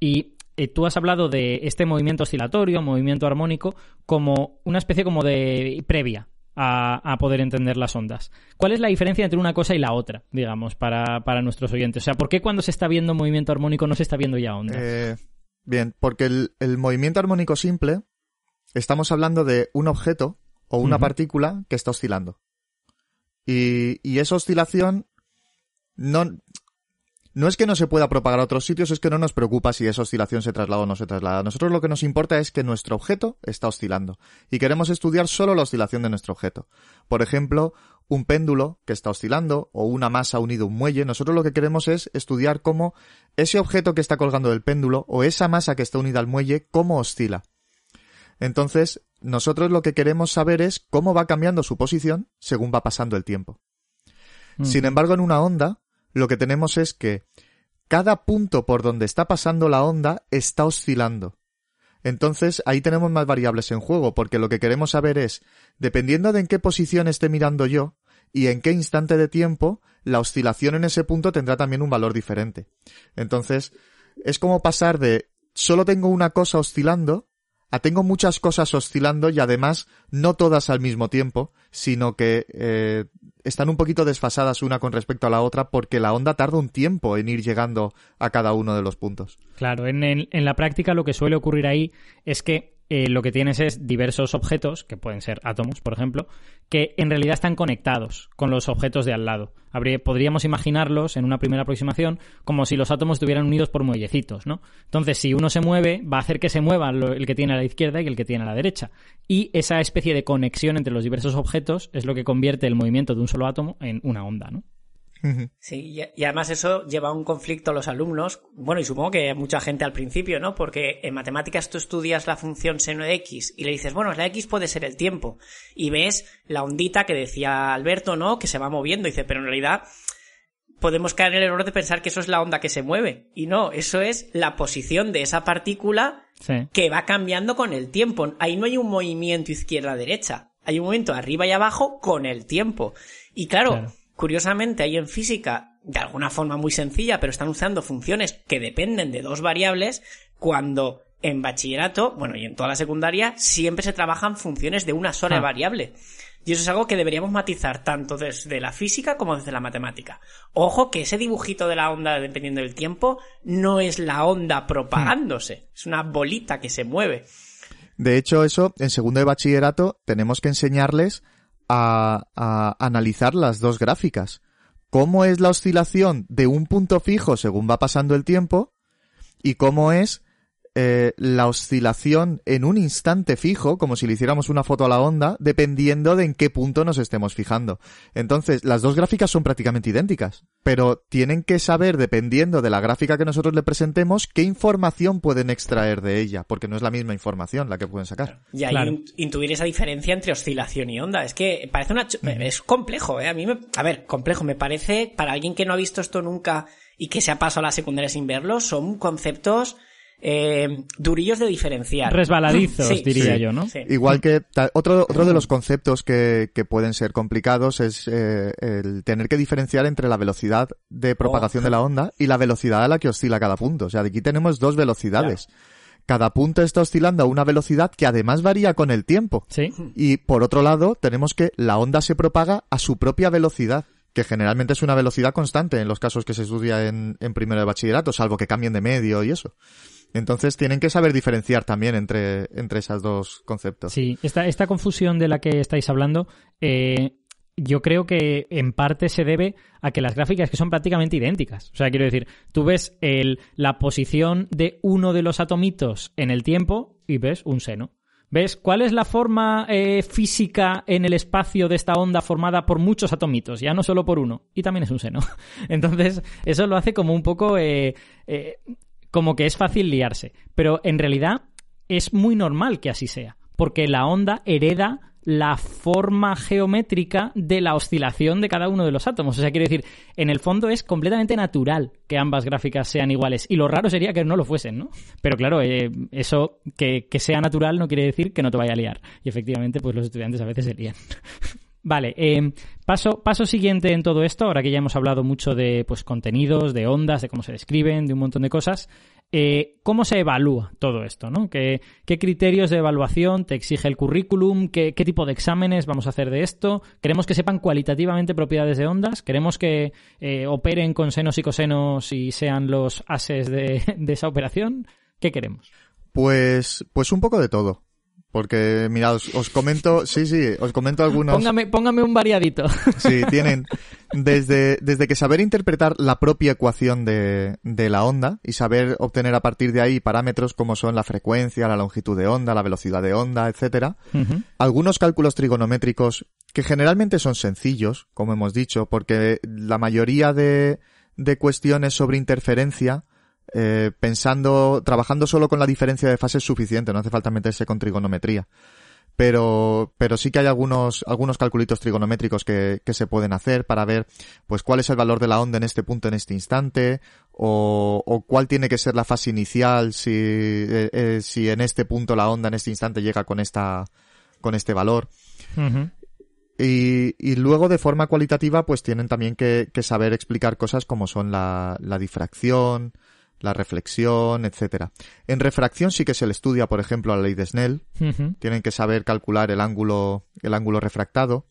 y eh, tú has hablado de este movimiento oscilatorio, movimiento armónico, como una especie como de previa a, poder entender las ondas. ¿Cuál es la diferencia entre una cosa y la otra, digamos, para, nuestros oyentes? O sea, ¿por qué cuando se está viendo movimiento armónico no se está viendo ya ondas? Eh, bien, porque el movimiento armónico simple estamos hablando de un objeto o una partícula que está oscilando. Y, y, esa oscilación no, no es que no se pueda propagar a otros sitios, es que no nos preocupa si esa oscilación se traslada o no se traslada. A nosotros lo que nos importa es que nuestro objeto está oscilando y queremos estudiar solo la oscilación de nuestro objeto. Por ejemplo, un péndulo que está oscilando o una masa unida a un muelle. Nosotros lo que queremos es estudiar cómo ese objeto que está colgando del péndulo o esa masa que está unida al muelle, cómo oscila. Entonces, nosotros lo que queremos saber es cómo va cambiando su posición según va pasando el tiempo. Sin embargo, en una onda, lo que tenemos es que cada punto por donde está pasando la onda está oscilando. Entonces, ahí tenemos más variables en juego, porque lo que queremos saber es, dependiendo de en qué posición esté mirando yo y en qué instante de tiempo, la oscilación en ese punto tendrá también un valor diferente. Entonces, es como pasar de solo tengo una cosa oscilando Ah, tengo muchas cosas oscilando y además no todas al mismo tiempo, sino que eh, están un poquito desfasadas una con respecto a la otra porque la onda tarda un tiempo en ir llegando a cada uno de los puntos. Claro, en, en la práctica lo que suele ocurrir ahí es que eh, lo que tienes es diversos objetos, que pueden ser átomos, por ejemplo, que en realidad están conectados con los objetos de al lado. podríamos imaginarlos en una primera aproximación como si los átomos estuvieran unidos por muellecitos, ¿no? Entonces, si uno se mueve, va a hacer que se mueva el que tiene a la izquierda y el que tiene a la derecha. Y esa especie de conexión entre los diversos objetos es lo que convierte el movimiento de un solo átomo en una onda, ¿no? Sí, y además eso lleva a un conflicto a los alumnos, bueno, y supongo que mucha gente al principio, ¿no? Porque en matemáticas tú estudias la función seno de x y le dices, bueno, la x puede ser el tiempo, y ves la ondita que decía Alberto, ¿no? Que se va moviendo, y dice, pero en realidad podemos caer en el error de pensar que eso es la onda que se mueve, y no, eso es la posición de esa partícula que va cambiando con el tiempo. Ahí no hay un movimiento izquierda-derecha, hay un movimiento arriba y abajo con el tiempo. Y claro Curiosamente, hay en física, de alguna forma muy sencilla, pero están usando funciones que dependen de dos variables, cuando en bachillerato, bueno, y en toda la secundaria, siempre se trabajan funciones de una sola ah. variable. Y eso es algo que deberíamos matizar tanto desde la física como desde la matemática. Ojo que ese dibujito de la onda dependiendo del tiempo no es la onda propagándose, es una bolita que se mueve. De hecho, eso en segundo de bachillerato tenemos que enseñarles a, analizar las dos gráficas. Cómo es la oscilación de un punto fijo según va pasando el tiempo y cómo es eh, la oscilación en un instante fijo, como si le hiciéramos una foto a la onda, dependiendo de en qué punto nos estemos fijando. Entonces, las dos gráficas son prácticamente idénticas, pero tienen que saber, dependiendo de la gráfica que nosotros le presentemos, qué información pueden extraer de ella, porque no es la misma información la que pueden sacar. Y ahí intuir esa diferencia entre oscilación y onda. Es que parece una... Es complejo, ¿eh? A mí me... A ver, complejo. Me parece, para alguien que no ha visto esto nunca y que se ha pasado a la secundaria sin verlo, son conceptos eh, durillos de diferenciar. Resbaladizos, *laughs* diría yo, ¿no? Igual que otro, otro de los conceptos que, que pueden ser complicados es eh, el tener que diferenciar entre la velocidad de propagación de la onda y la velocidad a la que oscila cada punto. O sea, aquí tenemos dos velocidades. Cada punto está oscilando a una velocidad que además varía con el tiempo. Sí. Y por otro lado, tenemos que la onda se propaga a su propia velocidad que generalmente es una velocidad constante en los casos que se estudia en, en primero de bachillerato, salvo que cambien de medio y eso. Entonces tienen que saber diferenciar también entre, entre esos dos conceptos. Sí, esta, esta confusión de la que estáis hablando, eh, yo creo que en parte se debe a que las gráficas que son prácticamente idénticas. O sea, quiero decir, tú ves la posición de uno de los atomitos en el tiempo y ves un seno. ¿Ves cuál es la forma eh, física en el espacio de esta onda formada por muchos atomitos, ya no solo por uno? Y también es un seno. *laughs* Entonces, eso lo hace como un poco eh, como que es fácil liarse. Pero en realidad es muy normal que así sea, porque la onda hereda la forma geométrica de la oscilación de cada uno de los átomos. O sea, quiero decir, en el fondo es completamente natural que ambas gráficas sean iguales. Y lo raro sería que no lo fuesen, ¿no? Pero claro, eh, eso que, que, sea natural no quiere decir que no te vaya a liar. Y efectivamente, pues los estudiantes a veces se lían. *laughs* Vale, eh, paso, paso siguiente en todo esto, ahora que ya hemos hablado mucho de pues, contenidos, de ondas, de cómo se describen, de un montón de cosas, eh, ¿cómo se evalúa todo esto? ¿no? ¿Qué, criterios de evaluación te exige el currículum? ¿Qué, tipo de exámenes vamos a hacer de esto? ¿Queremos que sepan cualitativamente propiedades de ondas? ¿Queremos que eh, operen con senos y cosenos y sean los ases de, de esa operación? ¿Qué queremos? Pues, pues un poco de todo. Porque, mirad, os, comento, sí, sí, os comento algunos. Póngame, póngame un variadito. *laughs* Sí, tienen desde, desde que saber interpretar la propia ecuación de, de la onda y saber obtener a partir de ahí parámetros como son la frecuencia, la longitud de onda, la velocidad de onda, etcétera. Algunos cálculos trigonométricos que generalmente son sencillos, como hemos dicho, porque la mayoría de, de cuestiones sobre interferencia eh, pensando, trabajando solo con la diferencia de fase es suficiente, no hace falta meterse con trigonometría. Pero, pero sí que hay algunos, algunos calculitos trigonométricos que, que se pueden hacer para ver, pues, cuál es el valor de la onda en este punto, en este instante, o, o cuál tiene que ser la fase inicial si, eh, eh, si en este punto la onda en este instante llega con esta, con este valor. Y, y, luego de forma cualitativa pues tienen también que, que saber explicar cosas como son la, la difracción, la reflexión, etcétera. En refracción sí que se le estudia, por ejemplo, la ley de Snell. Tienen que saber calcular el ángulo, el ángulo refractado.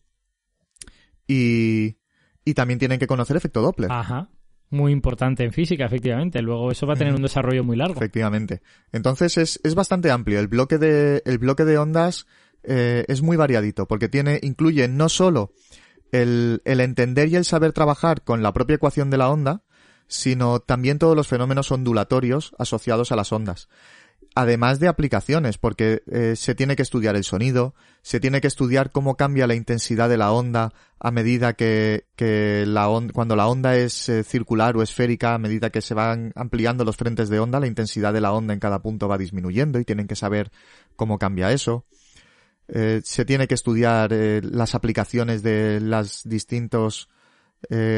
Y, y también tienen que conocer efecto Doppler. Ajá. Muy importante en física, efectivamente. Luego eso va a tener un desarrollo muy largo. Efectivamente. Entonces es, es bastante amplio. El bloque de, el bloque de ondas eh, es muy variadito porque tiene, incluye no solo el, el entender y el saber trabajar con la propia ecuación de la onda, sino también todos los fenómenos ondulatorios asociados a las ondas. Además de aplicaciones, porque eh, se tiene que estudiar el sonido, se tiene que estudiar cómo cambia la intensidad de la onda a medida que, la cuando la onda es eh, circular o esférica, a medida que se van ampliando los frentes de onda, la intensidad de la onda en cada punto va disminuyendo y tienen que saber cómo cambia eso. Eh, se tiene que estudiar las aplicaciones de los distintos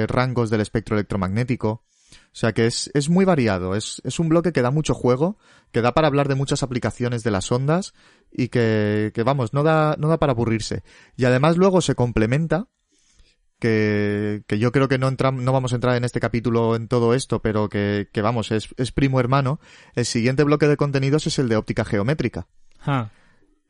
rangos del espectro electromagnético o sea que es, es muy variado, es, es un bloque que da mucho juego, que da para hablar de muchas aplicaciones de las ondas y que, que vamos, no da, no da para aburrirse. Y además luego se complementa, que, que yo creo que no, entra, no vamos a entrar en este capítulo en todo esto, pero que, que vamos, es, es primo hermano. El siguiente bloque de contenidos es el de óptica geométrica.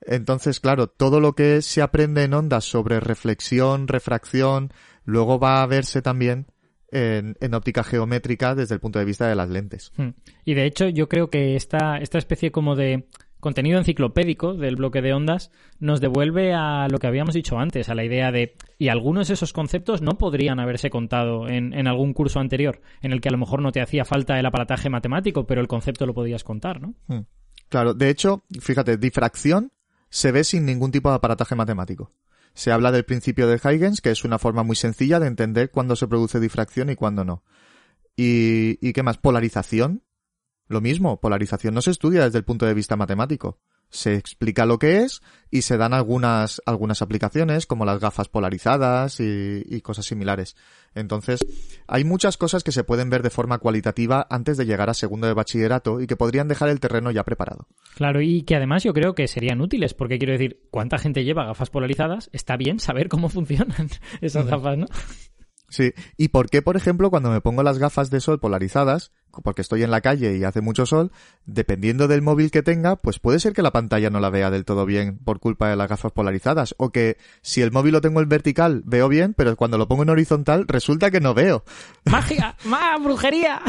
Entonces, claro, todo lo que se aprende en ondas sobre reflexión, refracción, luego va a verse también en, óptica geométrica desde el punto de vista de las lentes. Hmm. Y de hecho, yo creo que esta, esta especie como de contenido enciclopédico del bloque de ondas nos devuelve a lo que habíamos dicho antes, a la idea de, y algunos de esos conceptos no podrían haberse contado en, en, algún curso anterior, en el que a lo mejor no te hacía falta el aparataje matemático, pero el concepto lo podías contar, ¿no? Hmm. Claro, de hecho, fíjate, difracción se ve sin ningún tipo de aparataje matemático. Se habla del principio de Huygens, que es una forma muy sencilla de entender cuándo se produce difracción y cuándo no. ¿Y, y qué más? Polarización. Lo mismo, polarización no se estudia desde el punto de vista matemático se explica lo que es y se dan algunas, algunas aplicaciones como las gafas polarizadas y, cosas similares. Entonces, hay muchas cosas que se pueden ver de forma cualitativa antes de llegar a segundo de bachillerato y que podrían dejar el terreno ya preparado. Claro, y que además yo creo que serían útiles, porque quiero decir, ¿cuánta gente lleva gafas polarizadas? Está bien saber cómo funcionan *laughs* esas gafas, ¿no? Sí, y por qué, por ejemplo, cuando me pongo las gafas de sol polarizadas, porque estoy en la calle y hace mucho sol, dependiendo del móvil que tenga, pues puede ser que la pantalla no la vea del todo bien por culpa de las gafas polarizadas, o que si el móvil lo tengo en vertical veo bien, pero cuando lo pongo en horizontal resulta que no veo. *laughs* ¡Magia! ¡Más brujería!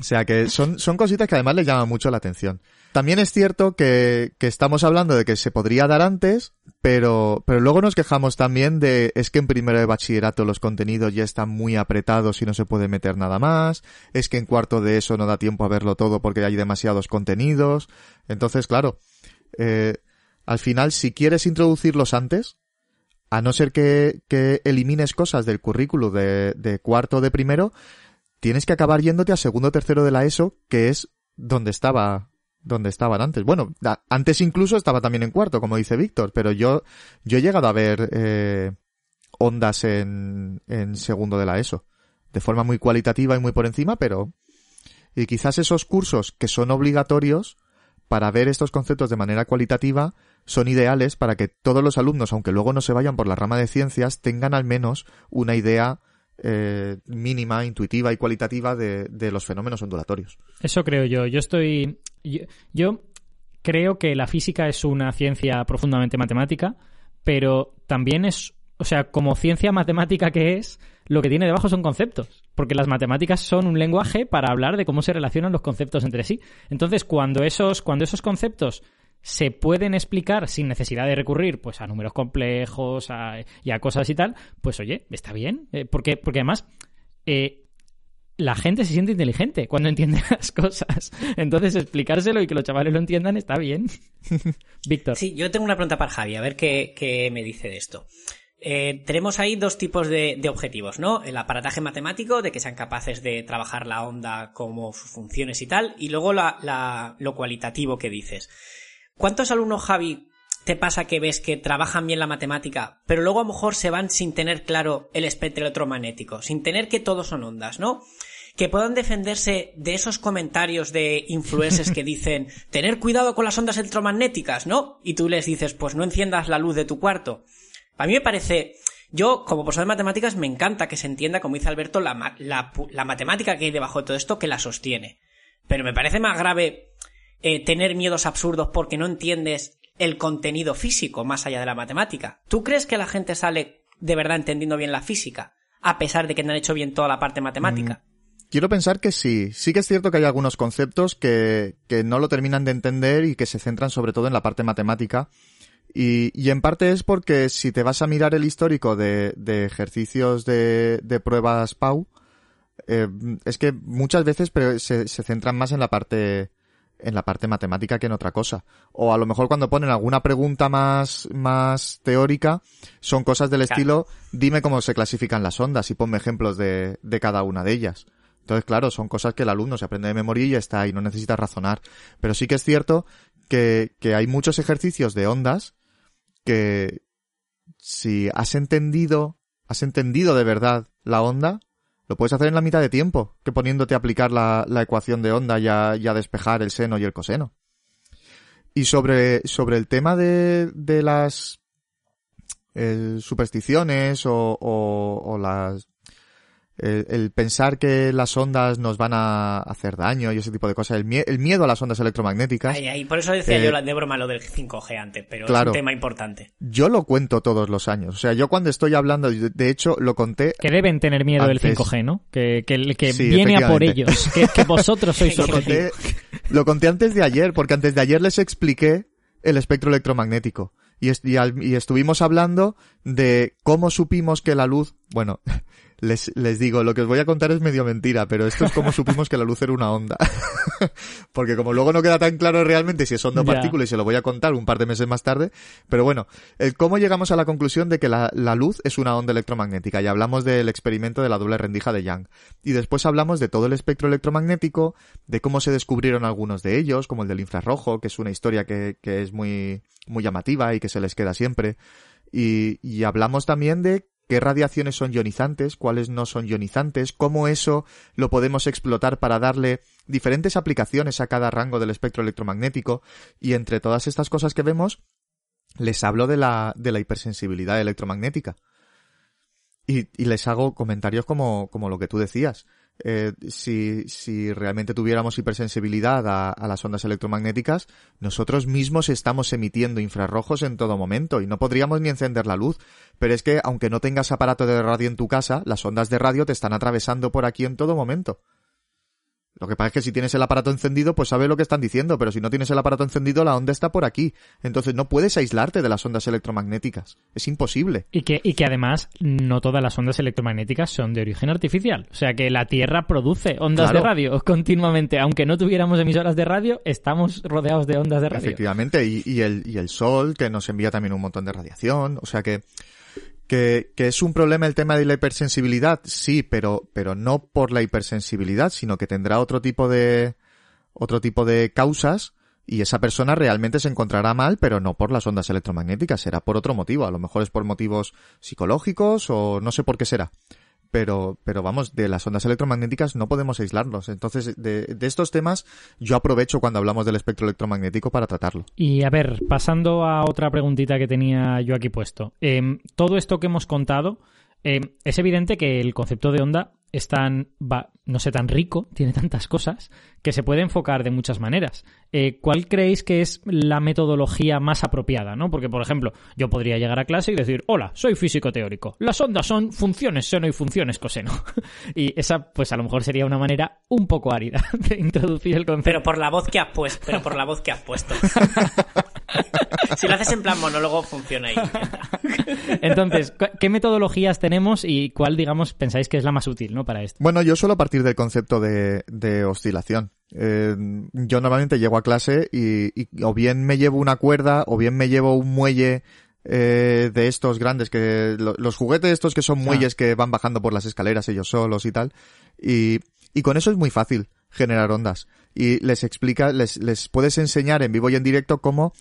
o sea que son, son cositas que además le llaman mucho la atención. También es cierto que, que estamos hablando de que se podría dar antes, pero, pero luego nos quejamos también de es que en primero de bachillerato los contenidos ya están muy apretados y no se puede meter nada más, es que en cuarto de eso no da tiempo a verlo todo porque hay demasiados contenidos. Entonces, claro, eh, al final si quieres introducirlos antes, a no ser que, que elimines cosas del currículo de, de cuarto de primero, tienes que acabar yéndote a segundo o tercero de la ESO, que es donde estaba donde estaban antes. Bueno, antes incluso estaba también en cuarto, como dice Víctor, pero yo, yo he llegado a ver eh, ondas en, en segundo de la ESO, de forma muy cualitativa y muy por encima, pero y quizás esos cursos que son obligatorios para ver estos conceptos de manera cualitativa son ideales para que todos los alumnos, aunque luego no se vayan por la rama de ciencias, tengan al menos una idea eh, mínima, intuitiva y cualitativa de, de, los fenómenos ondulatorios. Eso creo yo. Yo estoy. Yo, creo que la física es una ciencia profundamente matemática, pero también es. O sea, como ciencia matemática que es, lo que tiene debajo son conceptos. Porque las matemáticas son un lenguaje para hablar de cómo se relacionan los conceptos entre sí. Entonces, cuando esos, cuando esos conceptos se pueden explicar sin necesidad de recurrir pues a números complejos y a cosas y tal, pues oye, está bien. Eh, porque, porque además, eh, la gente se siente inteligente cuando entiende *laughs* las cosas. Entonces, explicárselo y que los chavales lo entiendan está bien. *laughs* Víctor. Sí, yo tengo una pregunta para Javi, a ver qué, me dice de esto. Eh, tenemos ahí dos tipos de, objetivos, ¿no? El aparataje matemático, de que sean capaces de trabajar la onda como funciones y tal, y luego lo cualitativo que dices. ¿Cuántos alumnos, Javi, te pasa que ves que trabajan bien la matemática, pero luego a lo mejor se van sin tener claro el espectro electromagnético, sin tener que todos son ondas, ¿no? Que puedan defenderse de esos comentarios de influencers que *laughs* dicen tener cuidado con las ondas electromagnéticas, ¿no? Y tú les dices, pues no enciendas la luz de tu cuarto. A mí me parece, yo como profesor de matemáticas me encanta que se entienda, como dice Alberto, la, la matemática que hay debajo de todo esto que la sostiene. Pero me parece más grave eh, tener miedos absurdos porque no entiendes el contenido físico más allá de la matemática. ¿Tú crees que la gente sale de verdad entendiendo bien la física, a pesar de que no han hecho bien toda la parte matemática? Mm, quiero pensar que sí. Sí que es cierto que hay algunos conceptos que, que no lo terminan de entender y que se centran sobre todo en la parte matemática. Y, y, en parte es porque si te vas a mirar el histórico de, ejercicios de, de, pruebas PAU, eh, es que muchas veces se, se, centran más en la parte en la parte matemática que en otra cosa. O a lo mejor cuando ponen alguna pregunta más, más teórica, son cosas del estilo, dime cómo se clasifican las ondas y ponme ejemplos de, de cada una de ellas. Entonces, claro, son cosas que el alumno se aprende de memoria y ya está, y no necesita razonar. Pero sí que es cierto que, que hay muchos ejercicios de ondas que si has entendido, has entendido de verdad la onda, lo puedes hacer en la mitad de tiempo que poniéndote a aplicar la, ecuación de onda y a, despejar el seno y el coseno. Y sobre, sobre el tema de, de las eh, supersticiones o, o, las el, pensar que las ondas nos van a hacer daño y ese tipo de cosas, el, miedo a las ondas electromagnéticas. por eso decía yo eh, de broma lo del 5G antes, pero es un tema importante. Yo lo cuento todos los años. O sea, yo cuando estoy hablando, de hecho, lo conté. Que deben tener miedo del 5G, ¿no? Que, que, que viene a por ellos. Que, *laughs* vosotros sois lo conté, *laughs* lo conté antes de ayer, porque antes de ayer les expliqué el espectro electromagnético. Y, y, y estuvimos hablando de cómo supimos que la luz, bueno, les, les digo, lo que os voy a contar es medio mentira, pero esto es como *laughs* supimos que la luz era una onda. *laughs* Porque como luego no queda tan claro realmente si es onda o partícula y se lo voy a contar un par de meses más tarde, pero bueno, ¿cómo llegamos a la conclusión de que la, la luz es una onda electromagnética? Y hablamos del experimento de la doble rendija de Young. Y después hablamos de todo el espectro electromagnético, de cómo se descubrieron algunos de ellos, como el del infrarrojo, que es una historia que, que es muy, muy llamativa y que se les queda siempre. Y, y hablamos también de qué radiaciones son ionizantes, cuáles no son ionizantes, cómo eso lo podemos explotar para darle diferentes aplicaciones a cada rango del espectro electromagnético y entre todas estas cosas que vemos les hablo de la, de la hipersensibilidad electromagnética. Y, y les hago comentarios como, como lo que tú decías. Eh, si, si realmente tuviéramos hipersensibilidad a, a, las ondas electromagnéticas, nosotros mismos estamos emitiendo infrarrojos en todo momento y no podríamos ni encender la luz. Pero es que, aunque no tengas aparato de radio en tu casa, las ondas de radio te están atravesando por aquí en todo momento. Lo que pasa es que si tienes el aparato encendido, pues sabes lo que están diciendo, pero si no tienes el aparato encendido, la onda está por aquí. Entonces no puedes aislarte de las ondas electromagnéticas. Es imposible. Y que, y que además no todas las ondas electromagnéticas son de origen artificial. O sea que la Tierra produce ondas de radio *laughs* continuamente. Aunque no tuviéramos emisoras de radio, estamos rodeados de ondas de radio. Efectivamente, y, y, el, y el Sol, que nos envía también un montón de radiación. O sea que que, es un problema el tema de la hipersensibilidad, sí, pero, pero no por la hipersensibilidad, sino que tendrá otro tipo de, otro tipo de causas y esa persona realmente se encontrará mal, pero no por las ondas electromagnéticas, será por otro motivo, a lo mejor es por motivos psicológicos o no sé por qué será pero, pero vamos, de las ondas electromagnéticas no podemos aislarnos. Entonces, de, estos temas yo aprovecho cuando hablamos del espectro electromagnético para tratarlo. Y a ver, pasando a otra preguntita que tenía yo aquí puesto. Eh, todo esto que hemos contado, eh, es evidente que el concepto de onda es tan, va, no sé, tan rico, *laughs* tiene tantas cosas, que se puede enfocar de muchas maneras. Eh, ¿Cuál creéis que es la metodología más apropiada? ¿no? Porque, por ejemplo, yo podría llegar a clase y decir, hola, soy físico teórico. Las ondas son funciones seno y funciones coseno. *laughs* y esa, pues a lo mejor sería una manera un poco árida *laughs* de introducir el concepto. Pero por la voz que has puesto, pero por la voz que has puesto. *laughs* si lo haces en plan monólogo, funciona ahí. *laughs* Entonces, ¿qué metodologías tenemos y cuál, digamos, pensáis que es la más útil, ¿no? Para esto. Bueno, yo suelo partir del concepto de, de oscilación. Eh, yo normalmente llego a clase y, y, o bien me llevo una cuerda o bien me llevo un muelle eh, de estos grandes que lo, los juguetes estos que son muelles ah. que van bajando por las escaleras ellos solos y tal y, y con eso es muy fácil generar ondas y les explica les, les puedes enseñar en vivo y en directo cómo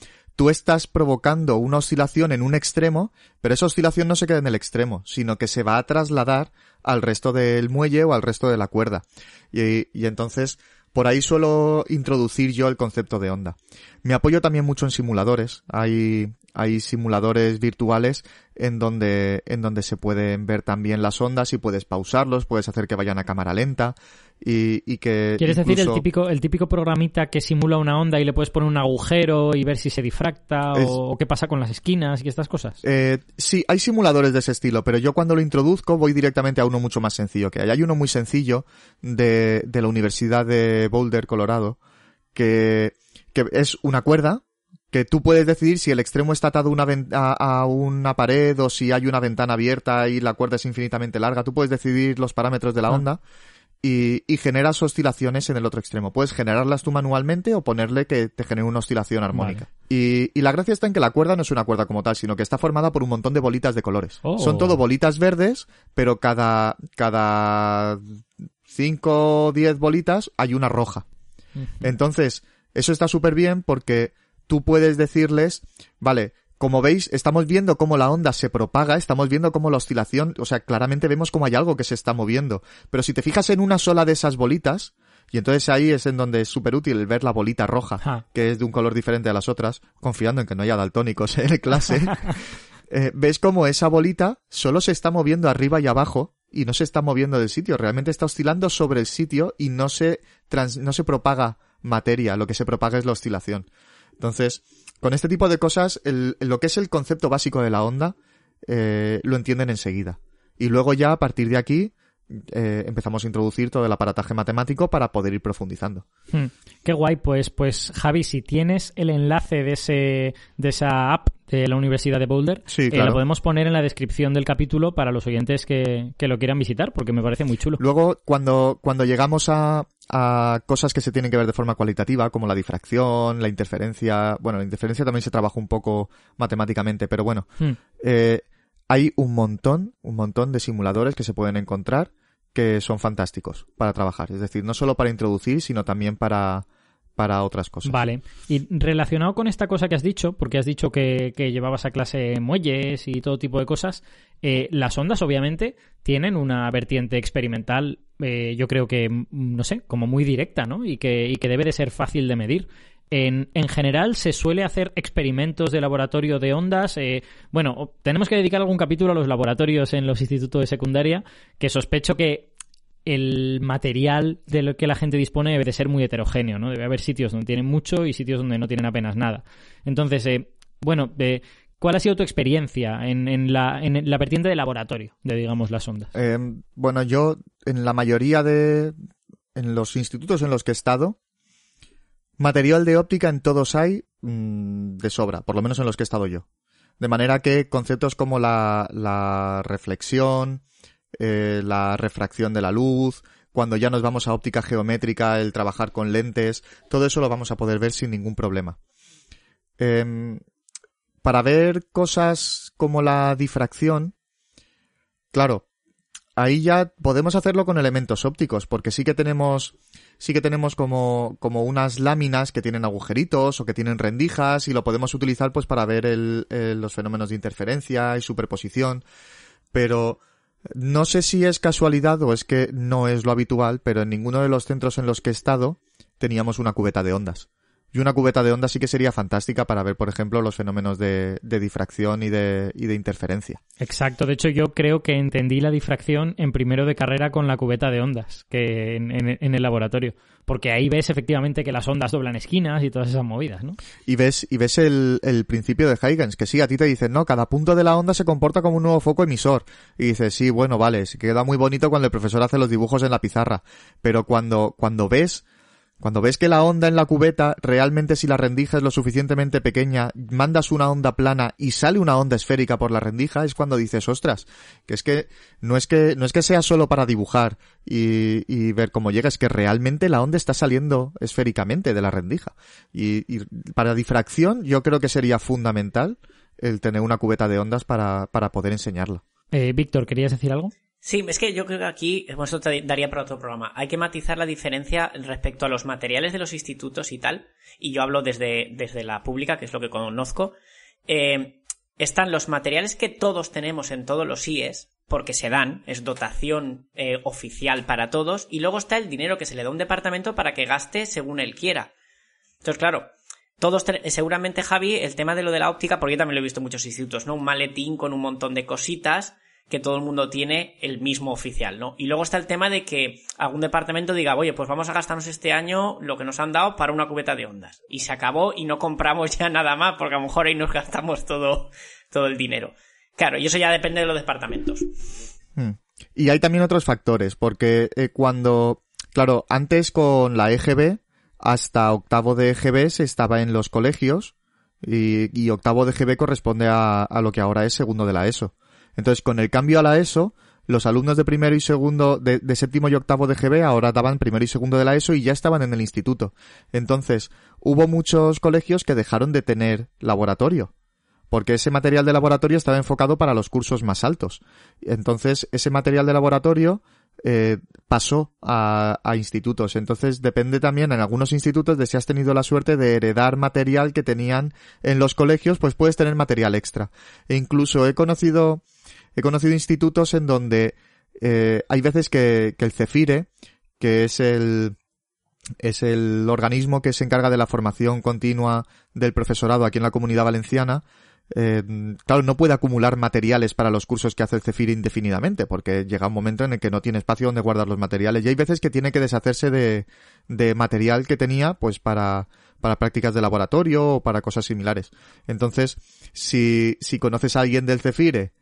tú estás provocando una oscilación en un extremo, pero esa oscilación no se queda en el extremo, sino que se va a trasladar al resto del muelle o al resto de la cuerda. Y, entonces, por ahí suelo introducir yo el concepto de onda. Me apoyo también mucho en simuladores. Hay, hay simuladores virtuales en donde, en donde se pueden ver también las ondas y puedes pausarlos, puedes hacer que vayan a cámara lenta y, y que... ¿Quieres incluso... decir el típico, el típico programita que simula una onda y le puedes poner un agujero y ver si se difracta es... o, o, qué pasa con las esquinas y estas cosas? Eh, sí, hay simuladores de ese estilo, pero yo cuando lo introduzco voy directamente a uno mucho más sencillo que hay. Hay uno muy sencillo de, de la Universidad de Boulder, Colorado, que, que es una cuerda que tú puedes decidir si el extremo está atado una a, a, una pared o si hay una ventana abierta y la cuerda es infinitamente larga. Tú puedes decidir los parámetros de la onda y, y, generas oscilaciones en el otro extremo. Puedes generarlas tú manualmente o ponerle que te genere una oscilación armónica. Vale. Y, y, la gracia está en que la cuerda no es una cuerda como tal, sino que está formada por un montón de bolitas de colores. Oh. Son todo bolitas verdes, pero cada, cada cinco o diez bolitas hay una roja. Entonces, eso está súper bien porque tú puedes decirles, vale, como veis, estamos viendo cómo la onda se propaga, estamos viendo cómo la oscilación, o sea, claramente vemos cómo hay algo que se está moviendo. Pero si te fijas en una sola de esas bolitas, y entonces ahí es en donde es súper útil ver la bolita roja, Ah. que es de un color diferente a las otras, confiando en que no haya daltónicos en clase, *laughs* eh, ves cómo esa bolita solo se está moviendo arriba y abajo y no se está moviendo del sitio, realmente está oscilando sobre el sitio y no se, trans, no se propaga materia, lo que se propaga es la oscilación. Entonces, con este tipo de cosas, el, lo que es el concepto básico de la onda, eh, lo entienden enseguida. Y luego ya, a partir de aquí, eh, empezamos a introducir todo el aparataje matemático para poder ir profundizando. Hmm. Qué guay, pues, pues Javi, si tienes el enlace de ese, de esa app de la Universidad de Boulder, Sí, eh, claro. lo podemos poner en la descripción del capítulo para los oyentes que, que lo quieran visitar, porque me parece muy chulo. Luego, cuando, cuando llegamos a, a cosas que se tienen que ver de forma cualitativa, como la difracción, la interferencia, bueno, la interferencia también se trabaja un poco matemáticamente, pero bueno, Hmm. eh, hay un montón, un montón de simuladores que se pueden encontrar que son fantásticos para trabajar. Es decir, no solo para introducir, sino también para, para otras cosas. Vale. Y relacionado con esta cosa que has dicho, porque has dicho que, que llevabas a clase muelles y todo tipo de cosas, eh, las ondas obviamente tienen una vertiente experimental, eh, yo creo que, mm, no sé, como muy directa, ¿no? Y que, y que debe de ser fácil de medir. En, en general se suele hacer experimentos de laboratorio de ondas. eh, bueno, tenemos que dedicar algún capítulo a los laboratorios en los institutos de secundaria, que sospecho que el material de lo que la gente dispone debe de ser muy heterogéneo, ¿no? Debe haber sitios donde tienen mucho y sitios donde no tienen apenas nada. Entonces, eh, bueno, eh, ¿cuál ha sido tu experiencia en, en la, en la vertiente de laboratorio de, digamos, las ondas? Eh, bueno, yo en la mayoría de en los institutos en los que he estado, material de óptica en todos hay mm, de sobra, por lo menos en los que he estado yo. De manera que conceptos como la, la reflexión, eh, la refracción de la luz, cuando ya nos vamos a óptica geométrica, el trabajar con lentes, todo eso lo vamos a poder ver sin ningún problema. Em, para ver cosas como la difracción, claro, ahí ya podemos hacerlo con elementos ópticos, porque sí que tenemos, sí que tenemos como, como unas láminas que tienen agujeritos o que tienen rendijas y lo podemos utilizar pues para ver el- el- los fenómenos de interferencia y superposición, pero no sé si es casualidad o es que no es lo habitual, pero en ninguno de los centros en los que he estado teníamos una cubeta de ondas. Y una cubeta de ondas sí que sería fantástica para ver, por ejemplo, los fenómenos de, de difracción y de, y de interferencia. Exacto, de hecho yo creo que entendí la difracción en primero de carrera con la cubeta de ondas, que en, en- en el laboratorio, porque ahí ves efectivamente que las ondas doblan esquinas y todas esas movidas, ¿no? Y ves, y ves el, el principio de Huygens, que sí, a ti te dicen, no, cada punto de la onda se comporta como un nuevo foco emisor. Y dices, sí, bueno, vale, queda muy bonito cuando el profesor hace los dibujos en la pizarra. Pero cuando, cuando ves, cuando ves que la onda en la cubeta, realmente si la rendija es lo suficientemente pequeña, mandas una onda plana y sale una onda esférica por la rendija, es cuando dices, ostras, que es que no es que, no es que sea solo para dibujar y, y ver cómo llega, es que realmente la onda está saliendo esféricamente de la rendija. Y, y para difracción yo creo que sería fundamental el tener una cubeta de ondas para, para poder enseñarla. Eh, Víctor, ¿querías decir algo? Sí, es que yo creo que aquí, esto te daría para otro programa. Hay que matizar la diferencia respecto a los materiales de los institutos y tal. Y yo hablo desde, desde la pública, que es lo que conozco. Eh, están los materiales que todos tenemos en todos los IES, porque se dan, es dotación eh, oficial para todos. Y luego está el dinero que se le da a un departamento para que gaste según él quiera. Entonces, claro, todos, te- seguramente Javi, el tema de lo de la óptica, porque yo también lo he visto en muchos institutos, ¿no? Un maletín con un montón de cositas que todo el mundo tiene el mismo oficial, ¿no? Y luego está el tema de que algún departamento diga, oye, pues vamos a gastarnos este año lo que nos han dado para una cubeta de ondas. Y se acabó y no compramos *laughs* ya nada más, porque a lo mejor ahí nos gastamos todo, todo el dinero. Claro, y eso ya depende de los departamentos. Hmm. Y hay también otros factores, porque eh, cuando, claro, antes con la EGB, hasta octavo de EGB se estaba en los colegios y, octavo de EGB corresponde a, a lo que ahora es segundo de la ESO. Entonces, con el cambio a la ESO, los alumnos de primero y segundo, de, de séptimo y octavo de EGB ahora daban primero y segundo de la ESO y ya estaban en el instituto. Entonces, hubo muchos colegios que dejaron de tener laboratorio porque ese material de laboratorio estaba enfocado para los cursos más altos. Entonces, ese material de laboratorio eh, pasó a, a institutos. Entonces, depende también en algunos institutos de si has tenido la suerte de heredar material que tenían en los colegios, pues puedes tener material extra. E incluso he conocido, he conocido institutos en donde eh, hay veces que, que el CEFIRE, que es el, es el organismo que se encarga de la formación continua del profesorado aquí en la comunidad valenciana, eh, claro, no puede acumular materiales para los cursos que hace el CEFIR indefinidamente, porque llega un momento en el que no tiene espacio donde guardar los materiales. Y hay veces que tiene que deshacerse de, de material que tenía, pues para, para prácticas de laboratorio o para cosas similares. Entonces, si, si conoces a alguien del CEFIRE,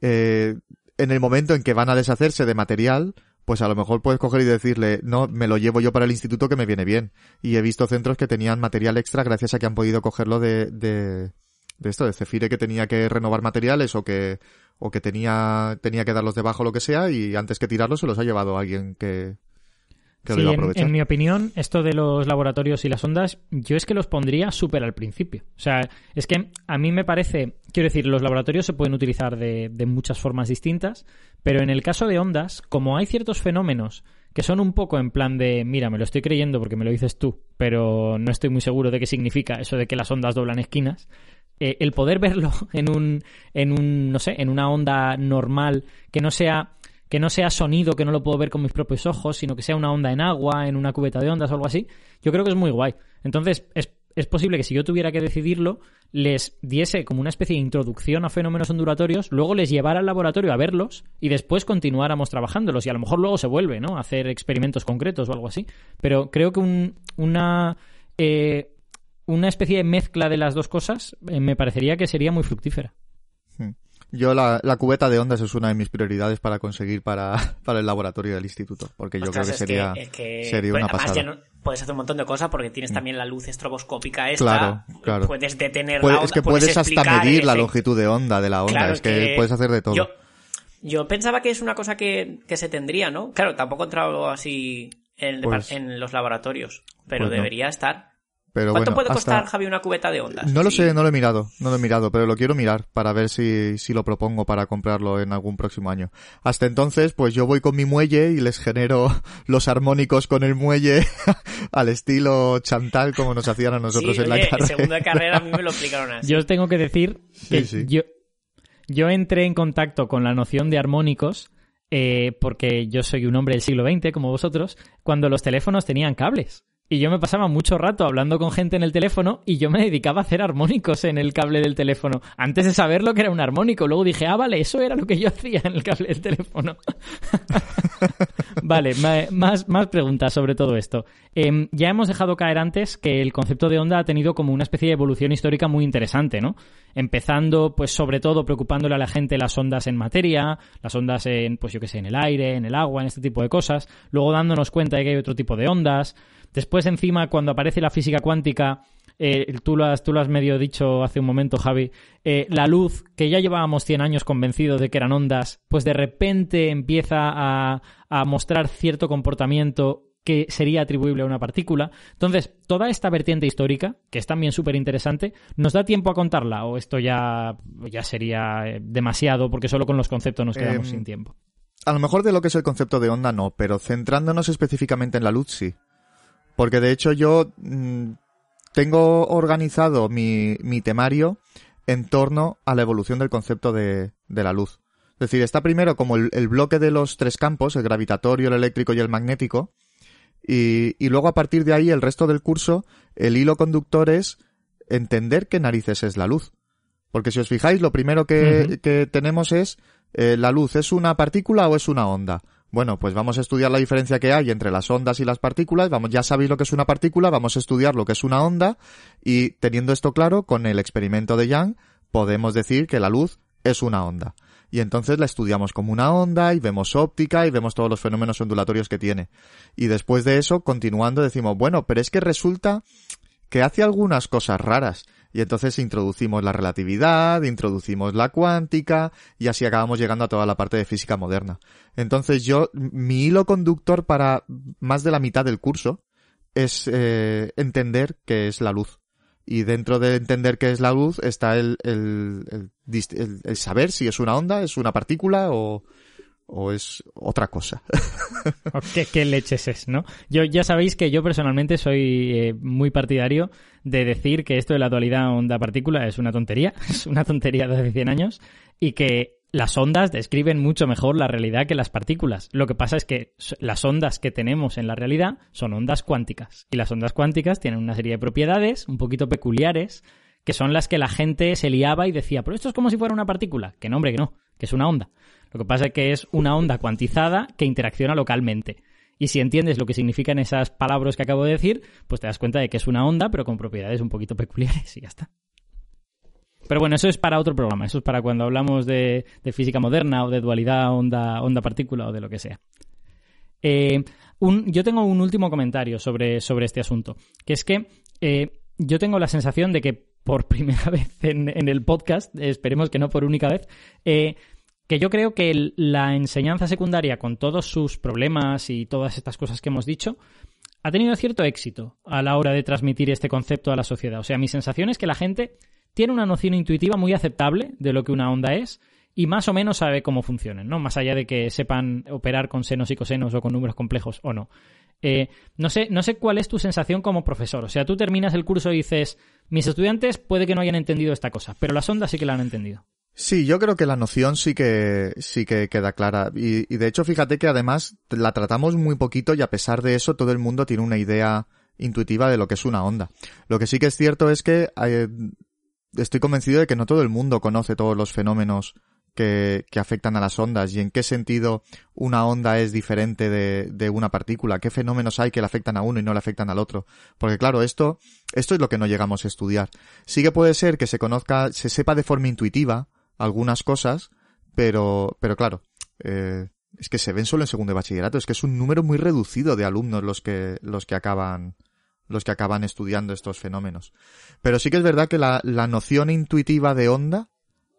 eh, en el momento en que van a deshacerse de material, pues a lo mejor puedes coger y decirle, no, me lo llevo yo para el instituto que me viene bien. Y he visto centros que tenían material extra gracias a que han podido cogerlo de, de, de esto, de Cefire que tenía que renovar materiales o que, o que tenía, tenía que darlos debajo lo que sea y antes que tirarlos se los ha llevado alguien que, sí, en, mi opinión, esto de los laboratorios y las ondas, yo es que los pondría súper al principio. O sea, es que a mí me parece, quiero decir, los laboratorios se pueden utilizar de, de muchas formas distintas, pero en el caso de ondas, como hay ciertos fenómenos que son un poco en plan de, mira, me lo estoy creyendo porque me lo dices tú, pero no estoy muy seguro de qué significa eso de que las ondas doblan esquinas. Eh, el poder verlo *laughs* en un, en un, no sé, en una onda normal, que no sea que no sea sonido, que no lo puedo ver con mis propios ojos, sino que sea una onda en agua, en una cubeta de ondas o algo así, yo creo que es muy guay. Entonces, es, es posible que si yo tuviera que decidirlo, les diese como una especie de introducción a fenómenos ondulatorios, luego les llevara al laboratorio a verlos y después continuáramos trabajándolos. Y a lo mejor luego se vuelve, ¿no? A hacer experimentos concretos o algo así. Pero creo que un, una. Eh, una especie de mezcla de las dos cosas eh, me parecería que sería muy fructífera. Hmm. Yo la, cubeta de ondas es una de mis prioridades para conseguir para, *laughs* para el laboratorio del instituto, porque yo creo que sería, sería una pasada. puedes hacer un montón de cosas porque tienes hmm. también la luz estroboscópica esta. Claro, claro. Puedes detener la Es que puedes, hasta medir la longitud de onda de la onda, es que, puedes hacer de todo. Yo, pensaba que es una cosa que, se tendría, ¿no? Claro, tampoco he entrado así en, pues en los laboratorios, pero pues debería estar. ¿Cuánto puede costar, Javi, una cubeta de ondas? No lo sé, no lo he mirado, no lo he mirado, pero lo quiero mirar para ver si, si lo propongo para comprarlo en algún próximo año. Hasta entonces, pues yo voy con mi muelle y les genero *laughs* los armónicos con el muelle *laughs* al estilo Chantal como nos hacían a nosotros en la carrera. En segundo de *laughs* carrera a mí me lo explicaron así. Yo os tengo que decir que yo, yo entré en contacto con la noción de armónicos eh, porque yo soy un hombre del siglo XX, como vosotros, cuando los teléfonos tenían cables. Y yo me pasaba mucho rato hablando con gente en el teléfono y yo me dedicaba a hacer armónicos en el cable del teléfono. Antes de saber lo que era un armónico. Luego dije, ah, vale, eso era lo que yo *laughs* hacía en el cable del teléfono. *laughs* vale, más, más preguntas sobre todo esto. Em, ya hemos dejado caer antes que el concepto de onda ha tenido como una especie de evolución histórica muy interesante, ¿no? Empezando, pues sobre todo preocupándole a la gente las ondas en materia, las ondas en, pues yo qué sé, en el aire, en el agua, en este tipo de cosas. Luego dándonos cuenta de que hay otro tipo de ondas. Después, encima, cuando aparece la física cuántica, eh, tú, lo has, tú lo has medio dicho hace un momento, Javi, eh, la luz, que ya llevábamos 100 años convencidos de que eran ondas, pues de repente empieza a, a mostrar cierto comportamiento que sería atribuible a una partícula. Entonces, toda esta vertiente histórica, que es también súper interesante, ¿nos da tiempo a contarla o esto ya, ya sería eh, demasiado porque solo con los conceptos nos quedamos em, sin tiempo? A lo mejor de lo que es el concepto de onda no, pero centrándonos específicamente en la luz sí. Porque de hecho yo mm, tengo organizado mi, mi, temario en torno a la evolución del concepto de, de la luz. Es decir, está primero como el, bloque de los tres campos, el gravitatorio, el eléctrico y el magnético, y, y luego a partir de ahí el resto del curso, el hilo conductor es entender qué narices es la luz. Porque si os fijáis, lo primero que, que tenemos es, eh, ¿la luz es una partícula o es una onda? Bueno, pues vamos a estudiar la diferencia que hay entre las ondas y las partículas. Vamos, ya sabéis lo que es una partícula, vamos a estudiar lo que es una onda y teniendo esto claro, con el experimento de Young podemos decir que la luz es una onda. Y entonces la estudiamos como una onda y vemos óptica y vemos todos los fenómenos ondulatorios que tiene. Y después de eso, continuando, decimos, bueno, pero es que resulta que hace algunas cosas raras. Y entonces introducimos la relatividad, introducimos la cuántica y así acabamos llegando a toda la parte de física moderna. Entonces yo, mi hilo conductor para más de la mitad del curso es eh, entender qué es la luz. Y dentro de entender qué es la luz está el, el, el saber si es una onda, es una partícula o, o es otra cosa. *laughs* ¿Qué, leches es, no? Yo ya sabéis que yo personalmente soy eh, muy partidario de decir que esto de la dualidad onda-partícula es una tontería, *laughs* es una tontería de hace 100 años y que las ondas describen mucho mejor la realidad que las partículas. Lo que pasa es que las ondas que tenemos en la realidad son ondas cuánticas y las ondas cuánticas tienen una serie de propiedades un poquito peculiares que son las que la gente se liaba y decía, pero esto es como si fuera una partícula. Que no, hombre, que no, que es una onda. Lo que pasa es que es una onda cuantizada que interacciona localmente. Y si entiendes lo que significan esas palabras que acabo de decir, pues te das cuenta de que es una onda, pero con propiedades un poquito *laughs* peculiares y ya está. Pero bueno, eso es para otro programa. Eso es para cuando hablamos de, física moderna o de dualidad onda, onda partícula o de lo que sea. Eh, yo tengo un último comentario sobre, sobre este asunto, que es que eh, yo tengo la sensación de que por *laughs* primera vez en, el podcast, esperemos que no por única vez, eh, que yo creo que la enseñanza secundaria, con todos sus problemas y todas estas cosas que hemos dicho, ha tenido cierto éxito a la hora de transmitir este concepto a la sociedad. O sea, mi sensación es que la gente tiene una noción intuitiva muy aceptable de lo que una onda es y más o menos sabe cómo funcionan, ¿no? Más allá de que sepan operar con senos y cosenos o con números complejos o no. Eh, no, sé, no sé cuál es tu sensación como profesor. O sea, tú terminas el curso y dices, mis estudiantes puede que no hayan entendido esta cosa, pero las ondas sí que la han entendido. Sí, yo creo que la noción sí que, sí que queda clara. Y, de hecho, fíjate que además la tratamos muy poquito y a pesar de eso todo el mundo tiene una idea intuitiva de lo que es una onda. Lo que sí que es cierto es que eh, estoy convencido de que no todo el mundo conoce todos los fenómenos que, que, afectan a las ondas y en qué sentido una onda es diferente de, de, una partícula, qué fenómenos hay que le afectan a uno y no le afectan al otro. Porque claro, esto, esto es lo que no llegamos a estudiar. Sí que puede ser que se conozca, se sepa de forma intuitiva algunas cosas, pero, pero claro, eh, es que se ven solo en segundo de bachillerato, es que es un número muy reducido de alumnos los que, los que acaban, los que acaban estudiando estos fenómenos. Pero sí que es verdad que la, la noción intuitiva de onda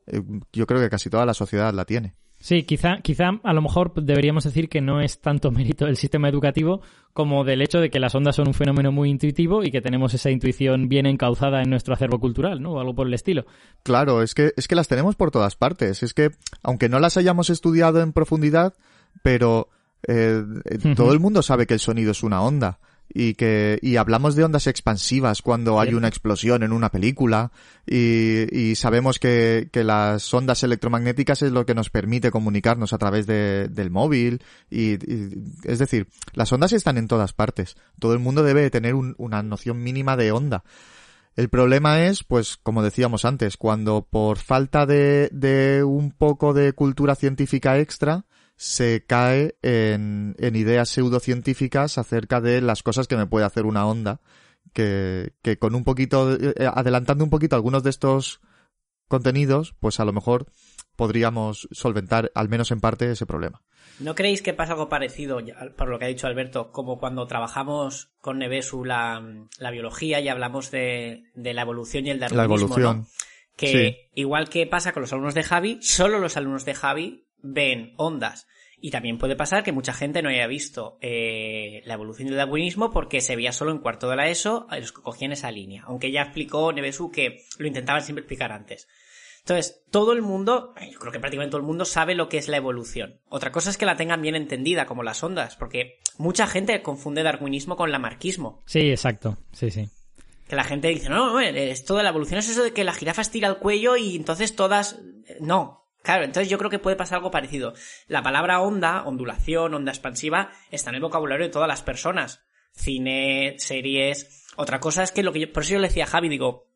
eh, yo creo que casi toda la sociedad la tiene. Sí, quizá, quizá a lo mejor deberíamos decir que no es tanto *laughs* mérito del sistema educativo como del hecho de que las ondas son un fenómeno muy intuitivo y que tenemos esa intuición bien encauzada en nuestro acervo cultural, ¿no? O algo por el estilo. Claro, es que, es que las tenemos por todas partes. Es que, aunque no las hayamos estudiado en profundidad, pero eh, todo el mundo sabe que el sonido es una onda y que y hablamos de ondas expansivas cuando hay una explosión en una película y, y sabemos que, que, las ondas electromagnéticas es lo que nos permite comunicarnos a través de, del móvil y, es decir las ondas están en todas partes. Todo el mundo debe tener una noción mínima de onda. El problema es, pues, como decíamos antes, cuando por falta de, de un poco de cultura científica extra, se cae en, en ideas pseudocientíficas acerca de las cosas que me puede hacer una onda, que, que con un poquito, eh, adelantando un poquito algunos de estos contenidos, pues a lo mejor podríamos solventar, al menos en parte, ese problema. ¿No creéis que pasa algo parecido, por lo que ha dicho Alberto, como cuando trabajamos con Nevesu la, la biología y hablamos de, de, la evolución y el darwinismo? La evolución. Que igual que pasa con los alumnos de Javi, solo los alumnos de Javi ven ondas. Y también puede pasar que mucha gente no haya visto eh, la evolución del darwinismo porque se veía solo en cuarto de la ESO a los que cogían esa línea. Aunque ya explicó Nevesu que lo intentaban siempre explicar antes. Entonces, todo el mundo, yo creo que prácticamente todo el mundo sabe lo que es la evolución. Otra cosa es que la tengan bien entendida, como las ondas, porque mucha gente confunde darwinismo con lamarquismo. Sí, exacto. Sí, sí. Que la gente dice, no, no, esto de la evolución es eso de que la jirafa estira el cuello y entonces todas... No, Claro, entonces yo creo que puede pasar algo parecido. La palabra onda, ondulación, onda expansiva, está en el vocabulario de todas las personas. Cine, series. Otra cosa es que lo que yo, por eso yo le decía a Javi, digo,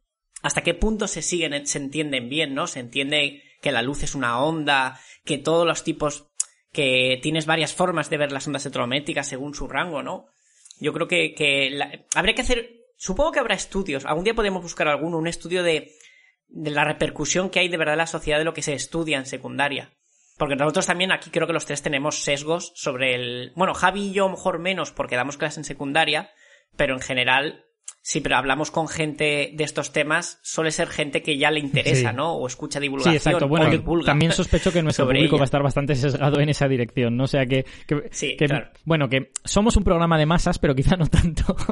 ¿hasta qué punto se siguen, se entienden bien, no? Se entiende que la luz es una onda, que todos los tipos, que tienes varias formas de ver las ondas electrométricas según su rango, ¿no? Yo creo que, que habría que hacer, supongo que habrá estudios, algún día podemos buscar alguno, un estudio de de la repercusión que hay de verdad en la sociedad de lo que se estudia en secundaria. Porque nosotros también aquí creo que los tres tenemos sesgos sobre el... Bueno, Javi y yo mejor menos porque damos clases en secundaria, pero en general Sí, pero hablamos con gente de estos temas, suele ser gente que ya le interesa, ¿no? O escucha divulgación. Sí, exacto. Bueno, también sospecho que nuestro público va a estar bastante sesgado en esa dirección, ¿no? O sea que, sí, claro. bueno, que somos un programa de masas, pero quizá no tanto. *laughs*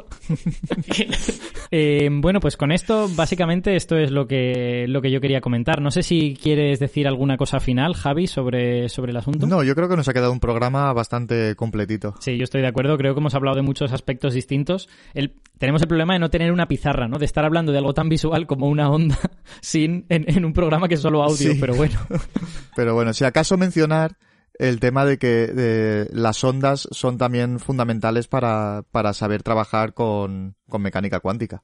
Eh, bueno, pues con esto, básicamente, esto es lo que, lo que yo quería comentar. No sé si quieres decir alguna cosa final, Javi, sobre, sobre el asunto. No, yo creo que nos ha quedado un programa bastante completito. Sí, yo estoy de acuerdo. Creo que hemos hablado de muchos aspectos distintos. El, tenemos el problema de no tener una pizarra, ¿no? De estar hablando de algo tan visual como una onda *laughs* sin en, un programa que es solo audio, pero bueno. *laughs* pero bueno, si acaso mencionar el tema de que las ondas son también fundamentales para, para saber trabajar con, con mecánica cuántica.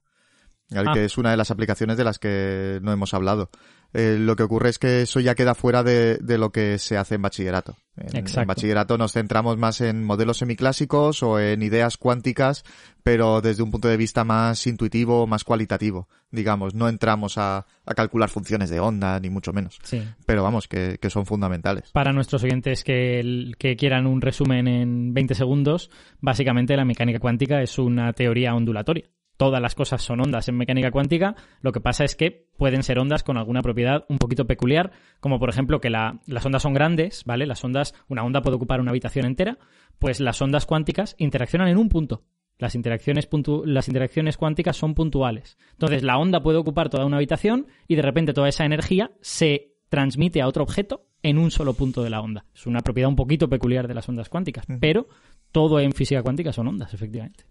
Ah. que es una de las aplicaciones de las que no hemos hablado. Eh, lo que ocurre es que eso ya queda fuera de, de lo que se hace en bachillerato. En, en, bachillerato nos centramos más en modelos semiclásicos o en ideas cuánticas, pero desde un punto de vista más intuitivo, más cualitativo, digamos. No entramos a, a calcular funciones de onda, ni mucho menos. Sí. Pero vamos, que, que, son fundamentales. Para nuestros oyentes que, que quieran un resumen en 20 segundos, básicamente la mecánica cuántica es una teoría ondulatoria todas las cosas son ondas en mecánica cuántica, lo que pasa es que pueden ser ondas con alguna propiedad un poquito peculiar, como por ejemplo que la, las ondas son grandes, ¿vale? Las ondas, una onda puede ocupar una habitación entera, pues las ondas cuánticas interaccionan en un punto. Las interacciones, las interacciones cuánticas son puntuales. Entonces, la onda puede ocupar toda una habitación y de repente toda esa energía se transmite a otro objeto en un solo punto de la onda. Es una propiedad un poquito peculiar de las ondas cuánticas, pero todo en física cuántica son ondas, efectivamente.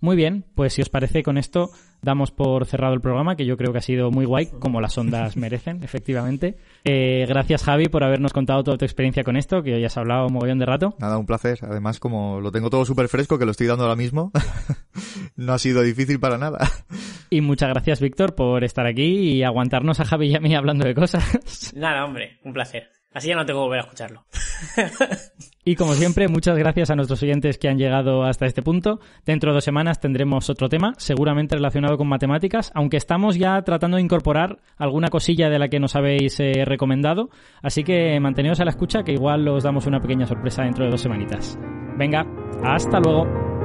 Muy bien, pues si os parece con esto damos por cerrado el programa, que yo creo que ha sido muy guay, como las ondas *laughs* merecen, efectivamente. Eh, gracias Javi por habernos contado toda tu experiencia con esto, que hoy has hablado un mogollón de rato. Nada, un placer. Además, como lo tengo todo súper fresco, que lo estoy dando ahora mismo, *laughs* no ha sido difícil para nada. Y muchas gracias Víctor por estar aquí y aguantarnos a Javi y a mí hablando de cosas. Nada, hombre, un placer. Así ya no tengo que volver a escucharlo. y como siempre, muchas gracias a nuestros oyentes que han llegado hasta este punto. Dentro de dos semanas tendremos otro tema, seguramente relacionado con matemáticas, aunque estamos ya tratando de incorporar alguna cosilla de la que nos habéis eh, recomendado. Así que manteneos a la escucha, que igual os damos una pequeña sorpresa dentro de dos semanitas. Venga, hasta luego.